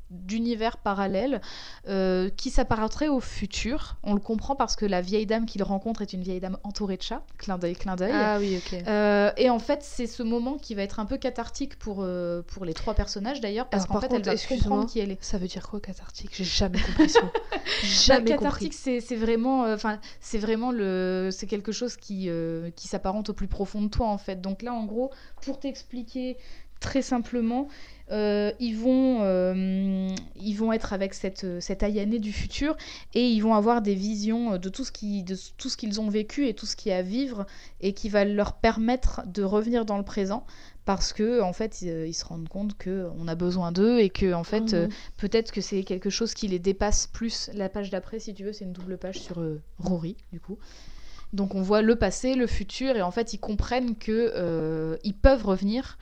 d'univers parallèle euh, qui s'apparenterait au futur. On le comprend parce que la vieille dame qu'il rencontre est une vieille dame entourée de chats. Clin d'œil, clin d'œil. Ah oui, ok. Euh, et en fait, c'est ce moment qui va être un peu cathartique pour, euh, pour les trois personnages d'ailleurs, parce qu'en par fait, contre, elle va comprendre qui elle est. Ça veut dire quoi cathartique? J'ai jamais compris ça. Bah, jamais cathartique, compris. c'est c'est vraiment, enfin, c'est vraiment le, c'est quelque chose qui, qui s'apparente au plus profond de toi en fait. Donc là, en gros, pour t'expliquer très simplement, euh, ils vont, euh, ils vont être avec cette, euh, cette Ayane du futur et ils vont avoir des visions de tout ce qui, de tout ce qu'ils ont vécu et tout ce qu'il y a à vivre et qui va leur permettre de revenir dans le présent parce que en fait ils, ils se rendent compte que on a besoin d'eux et que en fait euh, Mhm. peut-être que c'est quelque chose qui les dépasse plus. La page d'après, si tu veux, c'est une double page sur euh, Rory, du coup. Donc on voit le passé, le futur, et en fait ils comprennent que euh, ils peuvent revenir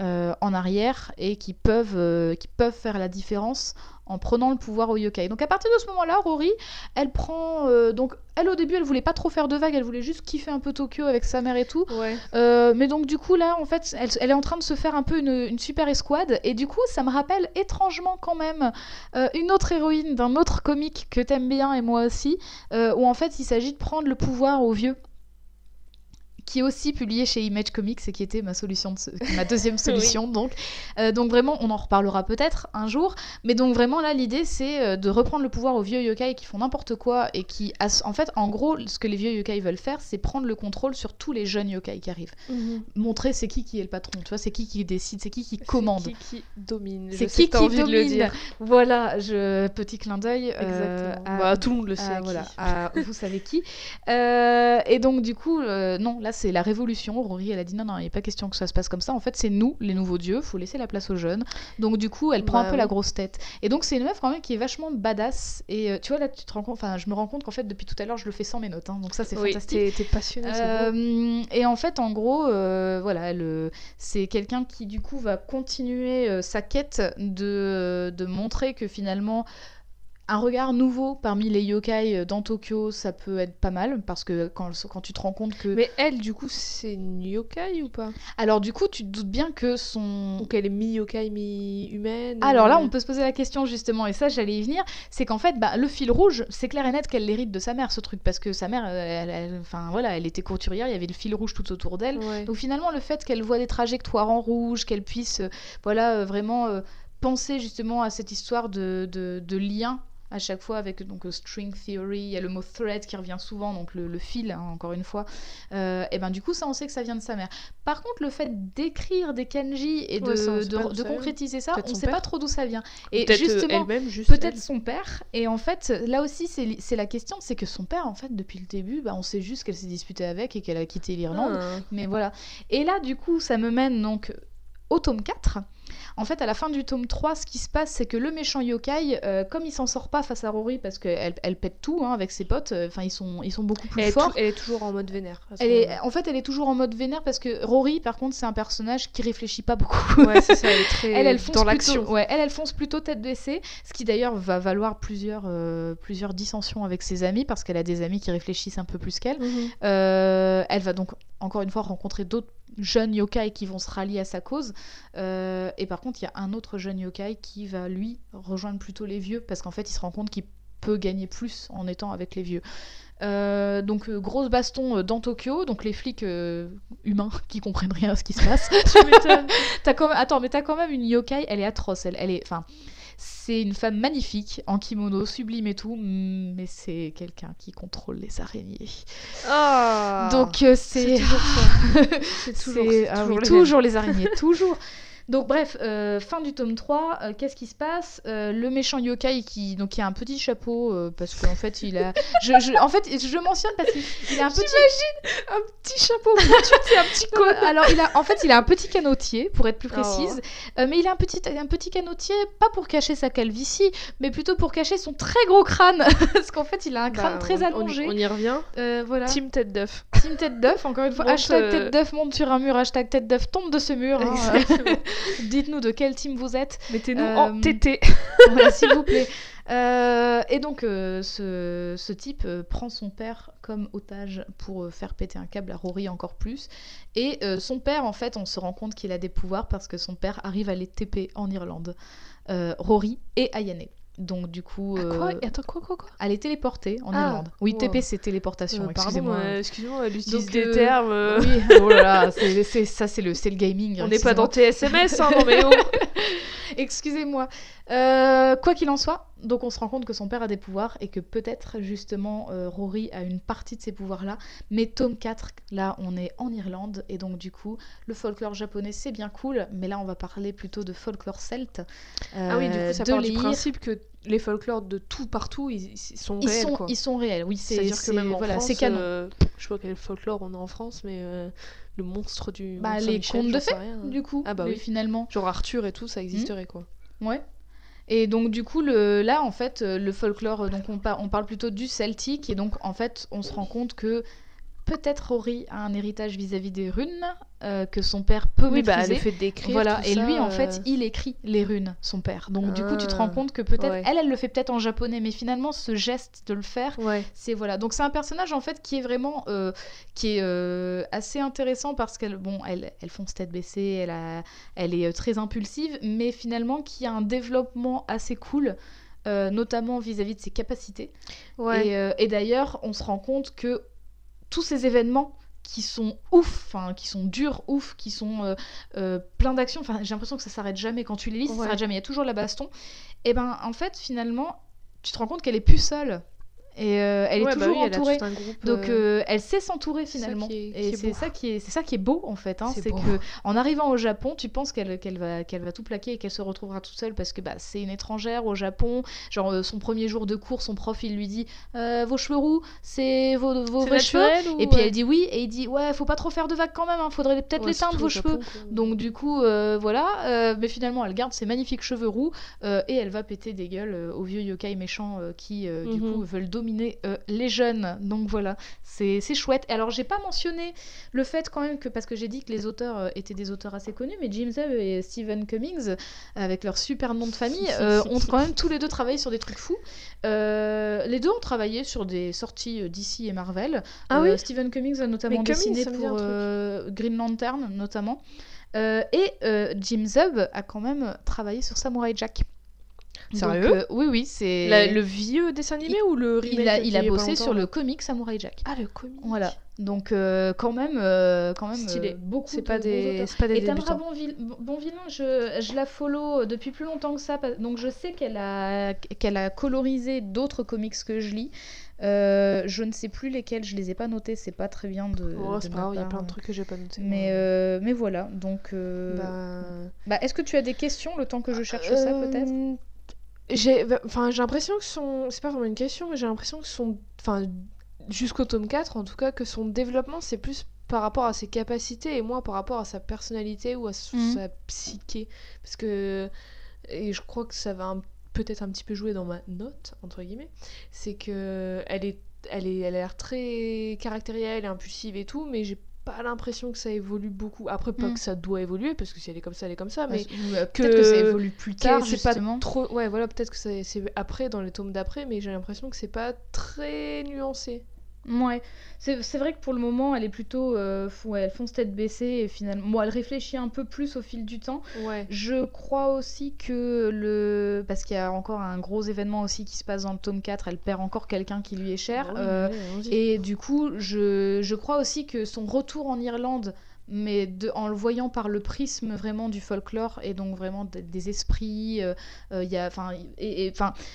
euh, en arrière et qu'ils peuvent, euh, qu'ils peuvent faire la différence en prenant le pouvoir au yokai. Donc à partir de ce moment-là, Rory, elle prend euh, donc elle au début elle voulait pas trop faire de vagues, elle voulait juste kiffer un peu Tokyo avec sa mère et tout. Ouais. Euh, mais donc du coup là en fait elle, elle est en train de se faire un peu une, une super escouade et du coup ça me rappelle étrangement quand même euh, une autre héroïne d'un autre comique que t'aimes bien et moi aussi où en fait il s'agit de prendre le pouvoir aux vieux qui est aussi publié chez Image Comics et qui était ma solution de ce- ma deuxième solution donc Euh, donc vraiment on en reparlera peut-être un jour mais donc vraiment là l'idée c'est euh, de reprendre le pouvoir aux vieux yokai qui font n'importe quoi et qui as- en fait en gros ce que les vieux yokai veulent faire c'est prendre le contrôle sur tous les jeunes yokai qui arrivent montrer c'est qui qui est le patron, tu vois, c'est qui qui décide, c'est qui qui commande. C'est qui qui domine C'est qui qui de le domine. dire. Voilà, je petit clin d'œil. euh, à- Bah, tout le monde le sait. à qui. voilà, à vous savez qui. Euh, et donc du coup, non, là c'est la révolution. Rory, elle a dit non, non, il n'est pas question que ça se passe comme ça. En fait, c'est nous, les nouveaux dieux. Faut laisser la place aux jeunes. Donc du coup, elle prend Bah un peu la grosse tête. Et donc c'est une meuf quand même qui est vachement badass. Et euh, tu vois là, tu te rends compte. Enfin, je me rends compte qu'en fait depuis tout à l'heure, je le fais sans mes notes. hein. donc ça c'est Oui, fantastique. t'es t'es passionné, c'est beau. Euh, et en fait, en gros, euh, voilà, c'est quelqu'un qui du coup va continuer sa quête de, de montrer que finalement un regard nouveau parmi les yokai euh, dans Tokyo, ça peut être pas mal parce que quand, quand tu te rends compte que. Mais elle, du coup, c'est une yokai ou pas? Alors du coup, tu te doutes bien que son. Donc elle est mi-yokai, mi-humaine Alors là, euh, on peut se poser la question justement, et ça, j'allais y venir, c'est qu'en fait, bah, le fil rouge, c'est clair et net qu'elle l'hérite de sa mère, ce truc, parce que sa mère, euh, elle, elle- enfin voilà, elle était couturière, il y avait le fil rouge tout autour d'elle. Ouais. Donc finalement, le fait qu'elle voit des trajectoires en rouge, qu'elle puisse, euh, voilà, euh, vraiment euh, penser justement à cette histoire de, de, de lien à chaque fois avec donc string theory, il y a le mot thread qui revient souvent, donc le, fil, hein, encore une fois. et ben du coup, ça, on sait que ça vient de sa mère. Par contre, le fait d'écrire des kanji et de, concrétiser ça, on ne sait pas trop d'où ça vient. Et justement, peut-être son père. Et en fait, là aussi, c'est la question, c'est que son père, en fait, depuis le début, bah, on sait juste qu'elle s'est disputée avec et qu'elle a quitté l'Irlande. Ah. Mais voilà. Et là, du coup, ça me mène donc au tome 4. En fait, à la fin du tome 3, ce qui se passe, c'est que le méchant yokai, euh, comme il s'en sort pas face à Rory parce qu'elle elle pète tout hein, avec ses potes, euh, enfin ils, sont, ils sont beaucoup plus forts. elle est toujours en mode vénère. Elle est, en fait, elle est toujours en mode vénère parce que Rory, par contre, c'est un personnage qui réfléchit pas beaucoup. Ouais, c'est ça, elle est très elle, fonce dans l'action. Ouais, elle, elle fonce plutôt tête baissée, ce qui d'ailleurs va valoir plusieurs, euh, plusieurs dissensions avec ses amis parce qu'elle a des amis qui réfléchissent un peu plus qu'elle. Mhm. elle va donc encore une fois rencontrer d'autres jeunes yokai qui vont se rallier à sa cause. Euh, et par contre, il y a un autre jeune yokai qui va, lui, rejoindre plutôt les vieux, parce qu'en fait, il se rend compte qu'il peut gagner plus en étant avec les vieux. Euh, donc euh, grosse baston dans Tokyo, donc les flics humains qui comprennent rien à ce qui se passe. Attends, mais t'as quand même une yokai, elle est atroce, elle, elle est, enfin, c'est une femme magnifique, en kimono, sublime et tout, mais c'est quelqu'un qui contrôle les araignées. Ah. Donc euh, c'est... Toujours, toujours, ah toujours les araignées, toujours. Donc bref, euh, fin du tome 3, euh, qu'est-ce qui se passe? Euh, Le méchant yokai qui donc qui a un petit chapeau parce qu'en fait il a je, je, en fait je mentionne parce qu'il a un petit un petit chapeau c'est un petit Alors il a en fait il a un petit canotier pour être plus oh. précise, mais il a un petit un petit canotier pas pour cacher sa calvitie, mais plutôt pour cacher son très gros crâne parce qu'en fait il a un crâne bah, très allongé. On, y revient. voilà. Team tête d'œuf. Team tête d'œuf encore une fois. hashtag tête d'œuf monte sur un mur. Hashtag tête d'œuf tombe de ce mur. Hein. Dites-nous de quel team vous êtes. Mettez-nous en TT. S'il vous plaît. Euh, et donc, euh, ce, type euh, prend son père comme otage pour faire péter un câble à Rory encore plus. Et son père, en fait, on se rend compte qu'il a des pouvoirs parce que son père arrive à les TP en Irlande. Rory et Ayane. Donc du coup, quoi Attends, quoi, quoi, quoi Elle est téléportée en ah, Irlande. Oui, TP c'est téléportation. excusez-moi. excusez-moi, elle utilise des termes. Oui, oh là là, ça c'est le, le gaming. On n'est pas dans TSMS, hein, non mais oh. Excusez-moi. Euh, quoi qu'il en soit, donc on se rend compte que son père a des pouvoirs et que peut-être justement euh, Rory a une partie de ces pouvoirs-là. Mais tome 4, là on est en Irlande et donc du coup le folklore japonais c'est bien cool, mais là on va parler plutôt de folklore celte. ah oui, du coup ça part du principe que les folklores de tout partout ils, sont ils réels. Sont, quoi. Ils sont réels, oui. C'est-à-dire que même en voilà, France, canon. Euh, je vois quel folklore on a en France, mais le monstre du. Bah, les contes de fées, du coup. Ah bah oui. Finalement. Genre Arthur et tout, ça existerait quoi. Ouais. Et donc du coup, là, en fait, le folklore, donc on, on parle plutôt du celtique, et donc en fait, on se rend compte que peut-être Rory a un héritage vis-à-vis des runes euh, que son père peut oui, bah, maîtriser. Bah, fait d'écrire. Voilà, et lui, en euh. fait, il écrit les runes, son père. Donc du coup, tu te rends ah, compte que peut-être elle, elle le fait peut-être en japonais, mais finalement, ce geste de le faire, c'est voilà. Donc c'est un personnage en fait qui est vraiment, euh, qui est assez intéressant parce qu'elle, bon, elle, elle fonce tête baissée, elle a, elle est très impulsive, mais finalement qui a un développement assez cool. notamment vis-à-vis de ses capacités. Et, et d'ailleurs, on se rend compte que tous ces événements qui sont ouf, qui sont durs, ouf, qui sont euh, euh, plein d'actions. Enfin, j'ai l'impression que ça s'arrête jamais quand tu les lis, ça s'arrête jamais. Il y a toujours la baston. Et ben en fait, finalement, tu te rends compte qu'elle est plus seule. Et euh, elle est bah toujours entourée. Donc euh, euh, elle sait s'entourer finalement. et c'est ça qui est c'est ça qui est beau en fait. Hein. c'est que en arrivant au Japon, tu penses qu'elle va qu'elle va tout plaquer et qu'elle se retrouvera toute seule parce que bah, c'est une étrangère au Japon. Genre son premier jour de cours, son prof il lui dit vos cheveux roux, c'est vos, vos vrais cheveux. Et puis elle dit oui et il dit ouais faut pas trop faire de vagues quand même. Hein. Faudrait peut-être les teindre vos cheveux. Donc du coup voilà. mais finalement elle garde ses magnifiques cheveux roux et elle va péter des gueules aux vieux yokai méchants qui du mhm. coup veulent dominer euh, les jeunes. Donc voilà, c'est chouette. Alors j'ai pas mentionné le fait quand même que, parce que j'ai dit que les auteurs euh, étaient des auteurs assez connus, mais Jim Zub et Stephen Cummings, avec leur super nom de famille, euh, ont quand même tous les deux travaillé sur des trucs fous. les deux ont travaillé sur des sorties DC et Marvel. Ah oui Stephen Cummings a notamment dessiné pour Green Lantern, notamment. et Jim Zub a quand même travaillé sur Samurai Jack. Sérieux Donc, euh, Oui, oui, c'est. La- Le vieux dessin animé ou le remake Il a, qui il a est pas bossé longtemps, sur là le comic Samurai Jack. Ah, le comic. Voilà. Donc euh, quand même, euh, quand même Stylé. euh, beaucoup. C'est de pas bons des, auteurs. c'est pas des Et Tamara débutants. Bonville- Bon- Bonvillain, je, je la follow depuis plus longtemps que ça, donc je sais qu'elle a, qu'elle a colorisé d'autres comics que je lis. Euh, je ne sais plus lesquels, je les ai pas notés, c'est pas très bien de. Oh, de c'est ma pas grave, il y a part. plein de trucs que j'ai pas notés. Mais, euh, mais voilà, donc. euh, Bah, bah, Est-ce que tu as des questions le temps que je cherche ça peut-être? J'ai, enfin, j'ai l'impression que son, c'est pas vraiment une question, mais j'ai l'impression que son, enfin, jusqu'au tome 4, en tout cas, que son développement, c'est plus par rapport à ses capacités et moins par rapport à sa personnalité ou à Mhm. sa psyché. Parce que, et je crois que ça va peut-être un petit peu jouer dans ma note, entre guillemets, c'est que elle est, elle est, elle a l'air très caractérielle et impulsive et tout, mais j'ai pas l'impression que ça évolue beaucoup. Après, pas Mhm. que ça doit évoluer, parce que si elle est comme ça, elle est comme ça, mais euh, Peut-être que... ça évolue plus tard, c'est pas trop ouais voilà peut-être que c'est après dans les tomes d'après mais j'ai l'impression que c'est pas très nuancé Ouais, c'est c'est vrai que pour le moment, elle est plutôt. euh, f- ouais, elle fonce tête baissée et finalement. Bon, elle réfléchit un peu plus au fil du temps. ouais Je crois aussi que le. Parce qu'il y a encore un gros événement aussi qui se passe dans le tome 4, elle perd encore quelqu'un qui lui est cher. Oui, euh, ouais, allons-y. et du coup, je, je crois aussi que son retour en Irlande, mais de- en le voyant par le prisme vraiment du folklore et donc vraiment des, des esprits, euh, euh, il y a, et, et-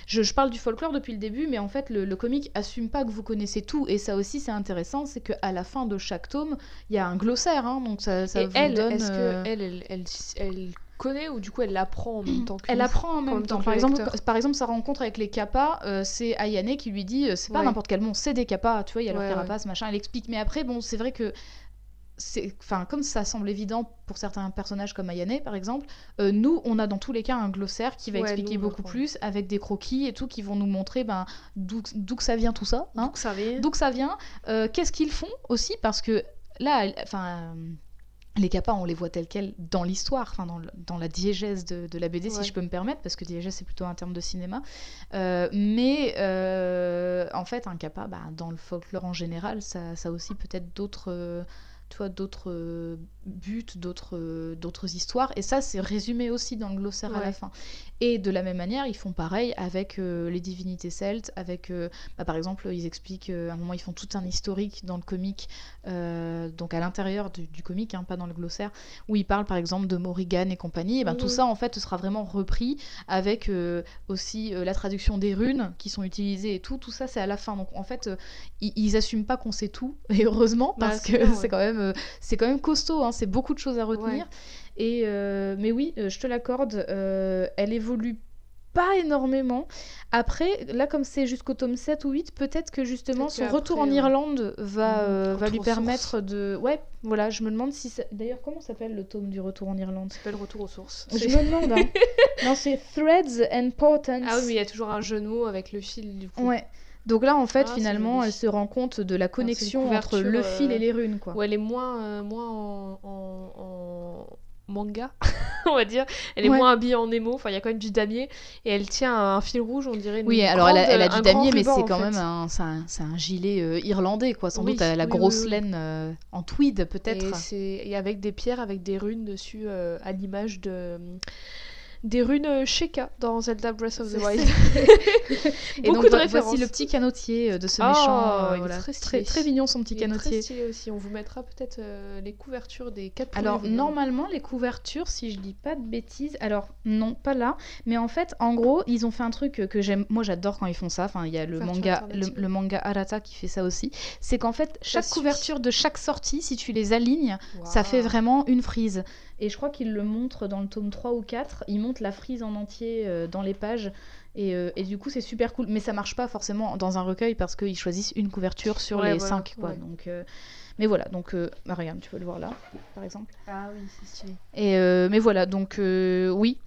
je, je parle du folklore depuis le début, mais en fait, le, le comic assume pas que vous connaissez tout, et ça aussi c'est intéressant, c'est qu'à la fin de chaque tome, il y a un glossaire, hein, donc ça, ça et vous elle donne. est-ce euh, elle, elle, elle, elle connaît ou du coup elle l'apprend en même temps que Elle apprend en même, même temps temps. que Par le exemple, par exemple, sa rencontre avec les kappas, euh, c'est Ayane qui lui dit euh, c'est pas Ouais. n'importe quel monstre, c'est des kappas, tu vois, il y a leur Ouais, carapace, machin. Elle explique, mais après, bon, c'est vrai que. Enfin, comme ça semble évident pour certains personnages comme Ayane par exemple, euh, nous on a dans tous les cas un glossaire qui va Ouais, expliquer nous, beaucoup plus avec des croquis et tout qui vont nous montrer ben, d'où d'où que ça vient tout ça. hein. Donc ça vient D'où que ça vient, euh, qu'est-ce qu'ils font aussi, parce que là, enfin, les kappas, on les voit tels quels dans l'histoire, enfin dans, la diégèse de, de la BD, Ouais. si je peux me permettre, parce que diégèse c'est plutôt un terme de cinéma. Euh, mais euh, en fait, un kappa, bah, dans le folklore en général, ça, ça a aussi peut-être d'autres. euh, tu vois, d'autres euh, buts, d'autres euh, d'autres histoires. Et ça, c'est résumé aussi dans le glossaire à la fin. Et de la même manière, ils font pareil avec euh, les divinités celtes, avec, euh, bah, par exemple, ils expliquent, euh, à un moment, ils font tout un historique dans le comic, euh, donc à l'intérieur du, du comic, hein, pas dans le glossaire, où ils parlent, par exemple, de Morrigan et compagnie. Et ben, Tout Mhm. ça, en fait, sera vraiment repris avec aussi la traduction des runes qui sont utilisées et tout. Tout ça, c'est à la fin. Donc, en fait, ils, ils assument pas qu'on sait tout, et heureusement, Bah, parce que ouais. c'est quand même, c'est quand même costaud. hein, c'est beaucoup de choses à retenir. Ouais. Et euh, mais oui, euh, je te l'accorde, euh, elle évolue pas énormément. Après, là, comme c'est jusqu'au tome 7 ou 8, peut-être que justement son retour en ouais. Irlande va, euh, va lui permettre de. Ouais, voilà, je me demande si. ça- D'ailleurs, comment s'appelle le tome du retour en Irlande? Ça s'appelle Retour aux sources. Je me demande. hein. non, c'est Threads and Portents. Ah oui, mais il y a toujours un mots avec le fil du coup. Ouais. Donc là, en fait, Ah, finalement, elle se rend compte de la connexion entre le fil euh, et les runes, quoi. Où elle est moins, euh, moins en, en- en manga, on va dire. Elle est Ouais. moins habillée en émo. Enfin, il y a quand même du damier. Et elle tient un fil rouge, on dirait. Une Oui, alors elle a, elle du damier, mais c'est quand fait. même un, un, un gilet euh, irlandais, quoi. Sans Oui, doute, la oui, grosse oui. laine euh, en tweed, peut-être. Et, avec des pierres, avec des runes dessus, euh, à l'image de. Des runes euh, Sheka dans Zelda Breath of the Wild. Et Beaucoup donc, de références. voici le petit canotier euh, de ce Oh, méchant. euh, est très très, très mignon, son petit Il est très canotier. stylé aussi. On vous mettra peut-être euh, les couvertures des quatre Alors, normalement, les couvertures, si je dis pas de bêtises, alors non, pas là, mais en fait, en gros, ils ont fait un truc que j'aime. Moi, j'adore quand ils font ça. Enfin, il y a le manga, le, manga Arata qui fait ça aussi. C'est qu'en fait, chaque couverture de chaque sortie, si tu les alignes, ça fait vraiment une frise. Et je crois qu'il le montre dans le tome 3 ou 4. Il montre la frise en entier euh, dans les pages. Et, euh, et du coup, c'est super cool. Mais ça marche pas forcément dans un recueil parce qu'ils choisissent une couverture sur Ouais, les voilà, 5. Quoi. ouais. Donc, euh, Mais voilà, donc bah, regarde, tu peux le voir là, par exemple. Ah oui, c'est stylé. Et mais voilà, donc oui,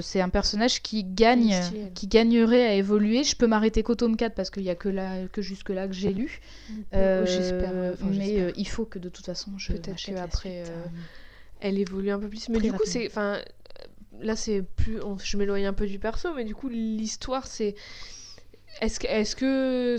c'est un personnage qui gagne, qui gagnerait à évoluer. Je peux m'arrêter qu'au tome 4 parce qu'il y a que là, que jusque là que j'ai lu. J'espère. mais il faut que de toute façon je Peut-être qu'après. Elle évolue un peu plus. Mais Très du coup, c'est. Enfin, là, c'est plus. on- Je m'éloigne un peu du perso, mais du coup, l'histoire, c'est. Est-ce que. Est-ce que.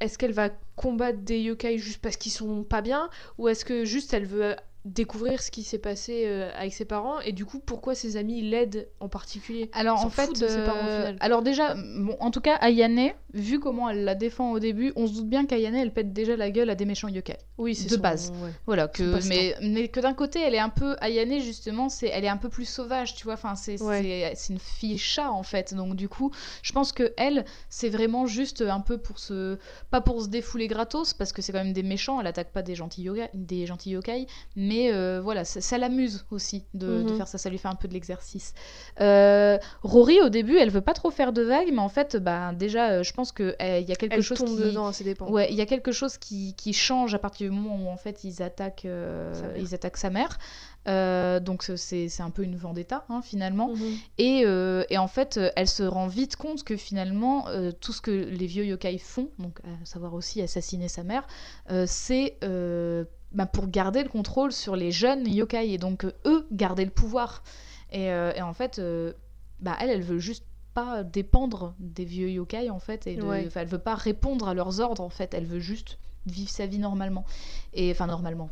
Est-ce qu'elle va combattre des yokai juste parce qu'ils sont pas bien Ou est-ce que juste elle veut découvrir ce qui s'est passé euh, avec ses parents et du coup pourquoi ses amis l'aident en particulier? Alors en fait, parents, euh, alors déjà, bon, en tout cas, Ayane, vu comment elle la défend au début, on se doute bien qu'Ayane, elle pète déjà la gueule à des méchants yokai. Oui, c'est de son- base. ouais. Voilà, que, mais, mais que d'un côté, elle est un peu. Ayane, justement, c'est, elle est un peu plus sauvage, tu vois. Enfin, c'est, Ouais. c'est, une fille chat, en fait. Donc, du coup, je pense que elle, c'est vraiment juste un peu pour se. Pas pour se défouler gratos, parce que c'est quand même des méchants, elle attaque pas des gentils, yoga, des gentils yokai. Mais euh, voilà, ça, ça l'amuse aussi de, de Mhm. faire ça, ça lui fait un peu de l'exercice. Euh, Rory, au début, elle veut pas trop faire de vagues, mais en fait, bah, déjà, euh, je pense qu'il y a quelque Elle chose tombe qui. dedans, dépend. Ouais, il y a quelque chose qui, qui change à partir du moment où en fait ils attaquent, euh, Sa mère. ils attaquent sa mère. Euh, donc c'est un peu une vendetta hein, finalement. Mhm. Et, euh, et en fait, euh, elle se rend vite compte que finalement, euh, tout ce que les vieux yokai font, donc à savoir aussi assassiner sa mère, euh, c'est euh, bah, pour garder le contrôle sur les jeunes yokai et donc euh, eux garder le pouvoir. Et, euh, et en fait, euh, bah, elle, elle veut juste pas dépendre des vieux yokai en fait et de- Ouais. elle veut pas répondre à leurs ordres en fait. Elle veut juste vivre sa vie normalement. Et enfin normalement.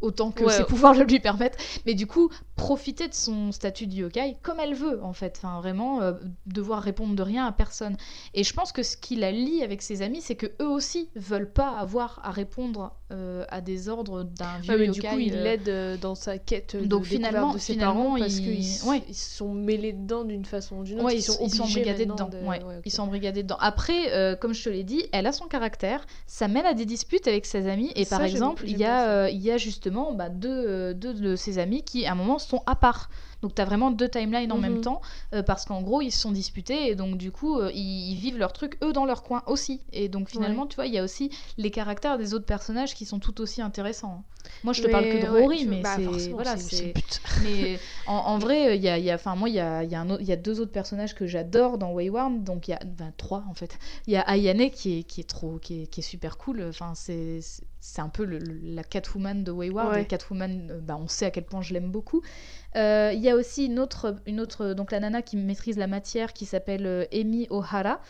Autant que Ouais. ses pouvoirs le lui permettent. Mais du coup profiter de son statut de yokai comme elle veut en fait. Enfin vraiment euh, devoir répondre de rien à personne. Et je pense que ce qui la lie avec ses amis c'est que eux aussi veulent pas avoir à répondre euh, à des ordres d'un vieux Ouais, mais yokai du coup, il euh, l'aide euh, dans sa quête de Donc, découverte finalement- de ses finalement, parents parce qu'ils ouais. ils sont mêlés dedans d'une façon ou d'une autre. Ouais, ils, sont ils sont embrigadés dedans. de- ouais. Ils sont embrigadés dedans. Après, euh, comme je te l'ai dit, elle a son caractère. Ça mène à des disputes avec ses amis. Et Ça, par exemple, il y, a, ça. il y a justement bah, deux, deux de ses amis qui, à un moment, sont à part. Donc, tu as vraiment deux timelines en Mhm. même temps. euh, parce qu'en gros, ils se sont disputés. Et donc, du coup, euh, ils, ils vivent leur truc, eux, dans leur coin aussi. Et donc, finalement, tu vois, il y a aussi les caractères des autres personnages qui sont tout aussi intéressants. Moi, je te parle que de ouais, Rory, mais bah, c'est. Voilà, c'est-. Mais en, en vrai, il y a, il y a- enfin, moi, il y a, il y, a un autre- il y a deux autres personnages que j'adore dans Wayward. Donc, il y a enfin, trois, en fait. Il y a Ayane qui est, qui est trop, qui est, qui est super cool. Enfin, c'est c'est- un peu le- le- la Catwoman de Wayward. Ouais. Et Catwoman, euh, bah, on sait à quel point je l'aime beaucoup. Euh, Il y a aussi une autre, une autre, donc la nana qui maîtrise la matière, qui s'appelle euh, Emi O'Hara.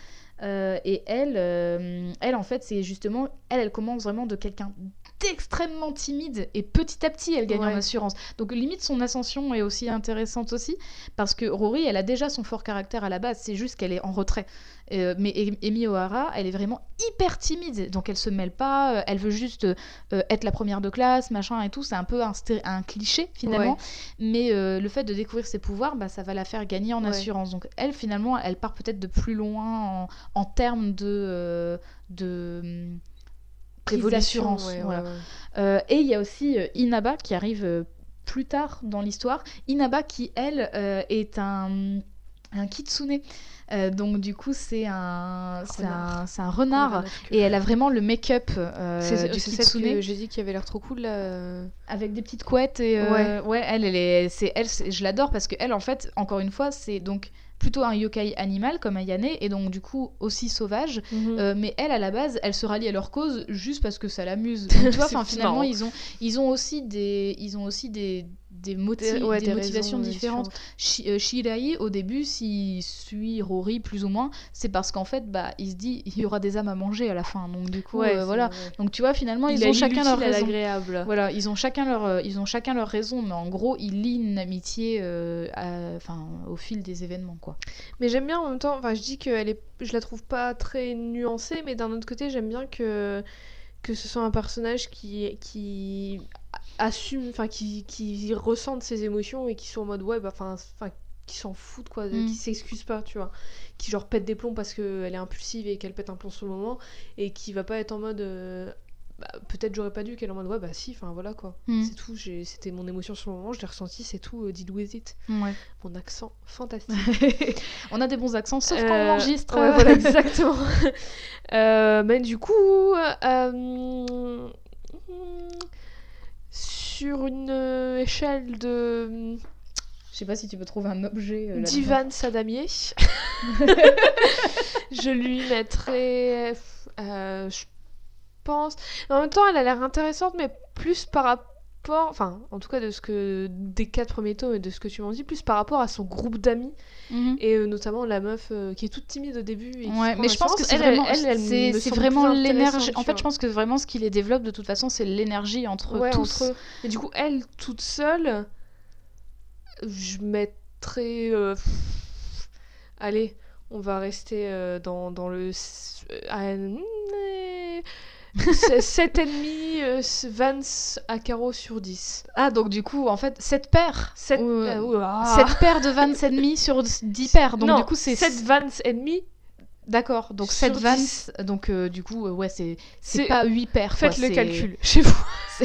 Euh, et elle, euh, elle, en fait, c'est justement, elle, elle commence vraiment de quelqu'un d'extrêmement timide et petit à petit, elle gagne Ouais. en assurance. Donc limite, son ascension est aussi intéressante aussi, parce que Rory, elle a déjà son fort caractère à la base, c'est juste qu'elle est en retrait. Euh, mais Emi O'Hara, elle est vraiment hyper timide, donc elle se mêle pas, euh, elle veut juste euh, être la première de classe, machin et tout, c'est un peu un, cliché finalement, Ouais. mais euh, le fait de découvrir ses pouvoirs, bah, ça va la faire gagner en Ouais. assurance. Donc elle, finalement, elle part peut-être de plus loin en, en termes de... de hum, prise d'assurance. ouais, voilà. et il y a aussi Inaba qui arrive plus tard dans l'histoire. Inaba qui, elle, est un, un kitsune. Euh, donc du coup, c'est un, c'est Renard. un, un renard. Et elle a vraiment le make-up euh, C'est celle kitsune que j'ai dit qui avait l'air trop cool là. avec des petites couettes et euh, ouais. elle, elle est, c'est elle, je l'adore parce que elle en fait, encore une fois, c'est donc plutôt un yokai animal comme Ayane et donc du coup aussi sauvage. Euh, mais elle, à la base, elle se rallie à leur cause juste parce que ça l'amuse. Tu vois, finalement, marrant. ils ont, ils ont aussi des, ils ont aussi des, des, moti- Des- ouais, des des motivations euh, différentes. Shi- euh, Shirai, au début, s'il suit Rory plus ou moins, c'est parce qu'en fait, bah, il se dit, il y aura des âmes à manger à la fin. Donc du coup, Ouais, euh, voilà. Donc tu vois, finalement, ils Il ont chacun leur raison. l'agréable. Voilà, ils ont chacun leur, ils ont chacun leur raison, mais en gros, ils lient une amitié, euh, enfin, au fil des événements, quoi. Mais j'aime bien en même temps, enfin je dis que est, je la trouve pas très nuancée, mais d'un autre côté j'aime bien que, que ce soit un personnage qui, qui assume, enfin qui, qui ressente ses émotions et qui soit en mode ouais, bah enfin, qui s'en foutent quoi, Mm. qui s'excuse pas, tu vois, qui genre pète des plombs parce qu'elle est impulsive et qu'elle pète un plomb sur le moment et qui va pas être en mode euh, bah, peut-être j'aurais pas dû qu'elle est en mode ouais bah si, enfin voilà quoi, Mm. c'est tout, c'était mon émotion sur le moment, je l'ai ressenti, c'est tout, euh, deal with it. Ouais. Mon accent fantastique. On a des bons accents, sauf quand Euh, on enregistre. ouais, voilà, exactement. Euh, mais du coup, euh, sur une euh, échelle de Je sais pas si tu peux trouver un objet. euh, divan sadamier, je lui mettrais, euh, je pense. En même temps, elle a l'air intéressante, mais plus par rapport enfin, en tout cas de ce que des quatre premiers tomes et de ce que tu m'en dis, plus par rapport à son groupe d'amis Mhm. et euh, notamment la meuf euh, qui est toute timide au début. Et Ouais, mais je pense que c'est vraiment, c'est, l'énergie. En fait, je pense que vraiment ce qui les développe de toute façon, c'est l'énergie entre Ouais, tous. entre. Et du coup, elle toute seule, je mettrais. euh, Allez, on va rester dans, dans le. S- euh, ah, mm, c'est 7,5 euh, Vance à carreau sur 10. Ah, donc du coup, en fait, 7 paires. 7 Ou, euh, euh, ouah. 7 paires de Vans et demi sur 10 paires. Donc non, du coup, c'est 7 Vance et demi. D'accord, donc sur 7 Vans, 10. donc euh, du coup, euh, ouais, c'est c'est pas 8 paires. quoi, Faites le c'est- calcul chez vous.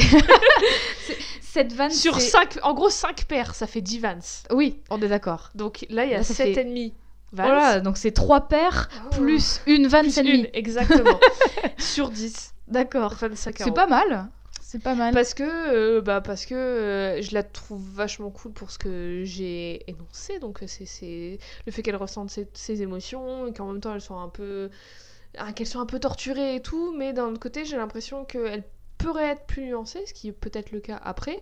7 Vans, Sur c'est- 5, en gros 5 paires, ça fait 10 Vance. Oui, on est d'accord. Donc là, il y a Là, ça 7,5 Vance. Voilà, donc c'est 3 paires Oh. plus une et demi. une, exactement. sur 10. D'accord. C'est pas mal. C'est pas mal. Parce que, euh, bah, parce que euh, je la trouve vachement cool pour ce que j'ai énoncé. Donc, euh, c'est- c'est le fait qu'elle ressente ses, ses émotions et qu'en même temps, elles sont un peu. ah, qu'elles sont un peu torturées et tout. Mais d'un autre côté, j'ai l'impression qu'elle pourrait être plus nuancée, ce qui est peut-être le cas après.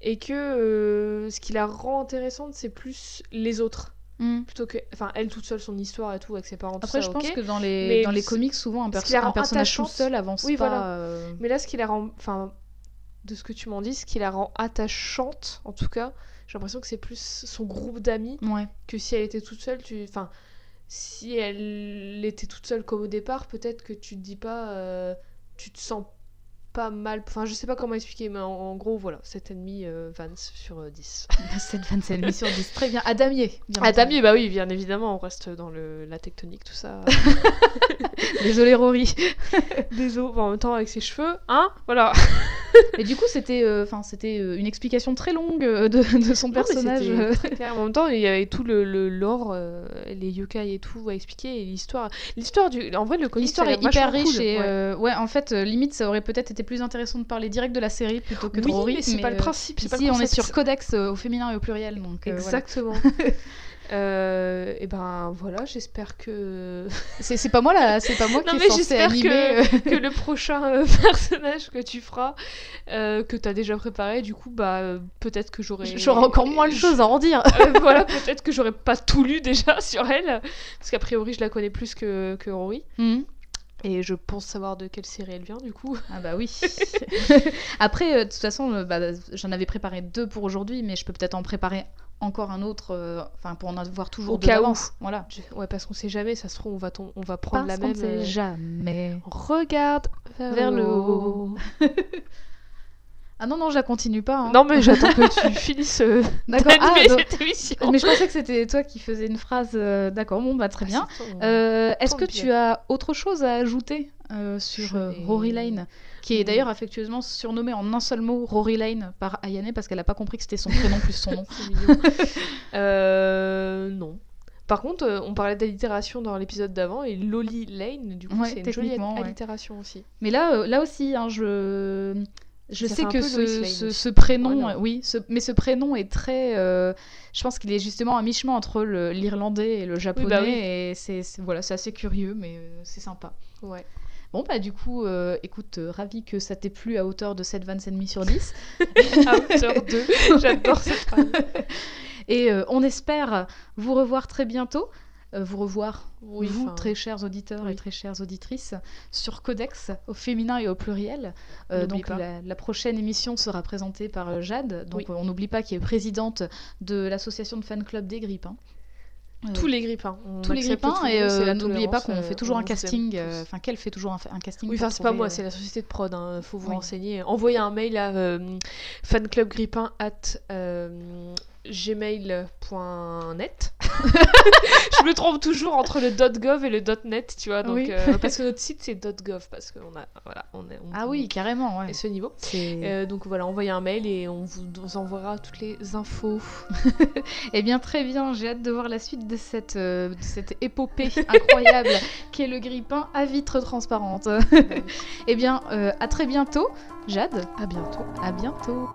Et que euh, ce qui la rend intéressante, c'est plus les autres. Hmm. Plutôt que. Enfin, elle toute seule, son histoire et tout, avec ses parents, tout Après, ça, je pense que dans les, Mais dans les comics, souvent, un, perso- un personnage tout seul avance Oui, pas. voilà. euh, Mais là, ce qui la rend. Enfin, de ce que tu m'en dis, ce qui la rend attachante, en tout cas, j'ai l'impression que c'est plus son groupe d'amis Ouais. que si elle était toute seule. Tu... Enfin, si elle était toute seule comme au départ, peut-être que tu te dis pas. euh, tu te sens pas mal. Enfin, je sais pas comment expliquer, mais en, en gros, voilà, 7,5 euh, Vance sur euh, 10. 7 Vans et demi sur 10. Très bien. À damier. bien Ah. Damier, bah oui, bien évidemment, on reste dans le, la tectonique, tout ça. Désolé, Rory. Désolé, en même temps, avec ses cheveux, hein Voilà. Et du coup, c'était euh, enfin c'était euh, une explication très longue euh, de, de son Non, personnage. En même temps, il y avait tout le, le lore, euh, les yokai et tout à expliquer, et l'histoire. L'histoire du. En vrai, le L'histoire est hyper riche cool. et Ouais. euh, ouais, en fait, limite, ça aurait peut-être été plus intéressant de parler direct de la série plutôt que de oui, Rory. mais c'est pas le principe. c'est pas Ici, le on est sur codex au féminin et au pluriel, donc voilà. Euh, et ben voilà, j'espère que C'est c'est pas moi là, c'est pas moi Non, qui mais est censé j'espère animer. que- euh, que le prochain euh, personnage que tu feras, euh, que t'as déjà préparé, du coup, bah euh, peut-être que j'aurai. J'aurai encore moins de choses à en dire. Euh, voilà, peut-être que j'aurais pas tout lu déjà sur elle, parce qu'a priori je la connais plus que, que Rory. Mhm. Et je pense savoir de quelle série elle vient du coup. Ah bah oui. Après, euh, de toute façon, bah, j'en avais préparé deux pour aujourd'hui, mais je peux peut-être en préparer encore un autre, euh, enfin pour en avoir toujours Au deux cas où. d'avance. Voilà. Je- Ouais, parce qu'on sait jamais, ça se trouve, on va, on prendre Parce la même. ne sait euh, jamais. Regarde vers, le haut. Ah non, non, je la continue pas. hein. Non, mais j'attends que tu finisses euh, D'accord. Ah, cette émission. Mais je pensais que c'était toi qui faisais une phrase. euh, D'accord, bon, bah très bien. Ah, ton- Euh, Est-ce que tu as autre chose à ajouter euh, sur euh, Rory Lane, qui est Mm. d'ailleurs affectueusement surnommée en un seul mot Rory Lane par Ayane parce qu'elle n'a pas compris que c'était son prénom plus son nom. Euh, non. Par contre, on parlait d'allitération dans l'épisode d'avant et Loli Lane, du coup, Ouais, c'est une jolie techniquement, ouais. allitération aussi. Mais là, là aussi, hein, je, je sais un que ce, ce, prénom, oui, ce- mais ce prénom est très. euh, je pense qu'il est justement à mi-chemin entre l'irlandais et le japonais, bah oui. et c'est voilà, assez curieux, mais euh, c'est sympa. Ouais. Bon, bah du coup, euh, écoute, euh, ravi que ça t'ait plu à hauteur de 7 et demi sur 10. À hauteur de. J'adore cette phrase. Et euh, on espère vous revoir très bientôt. Euh, vous revoir, Oui, vous, très chers auditeurs et très chères auditrices, sur Codex, au féminin et au pluriel. Euh, donc la, la prochaine émission sera présentée par euh, Jade. Donc Oui. on n'oublie pas qu'elle est présidente de l'association de fan club des Grippins. Euh, Tous les grippins. On tous les grippins tout le et euh, n'oubliez pas qu'on fait toujours un casting, euh, enfin qu'elle fait toujours un, un casting. Oui, enfin, c'est pas moi, c'est la société de prod. Hein. Faut vous Oui. renseigner. Envoyez un mail à fanclubgrippin at gmail.net. Je me trompe toujours entre le .gov et le .net, tu vois. Donc, Oui. euh, parce que notre site c'est .gov parce qu'on a voilà, on est on- Ah oui, carrément, ouais. et ce niveau. Euh, donc voilà, envoyez un mail et on vous, vous enverra toutes les infos. Eh bien, très bien, j'ai hâte de voir la suite de cette, euh, de cette épopée incroyable qu'est le grippin à vitre transparente. eh bien, à très bientôt, Jade. À bientôt. À bientôt.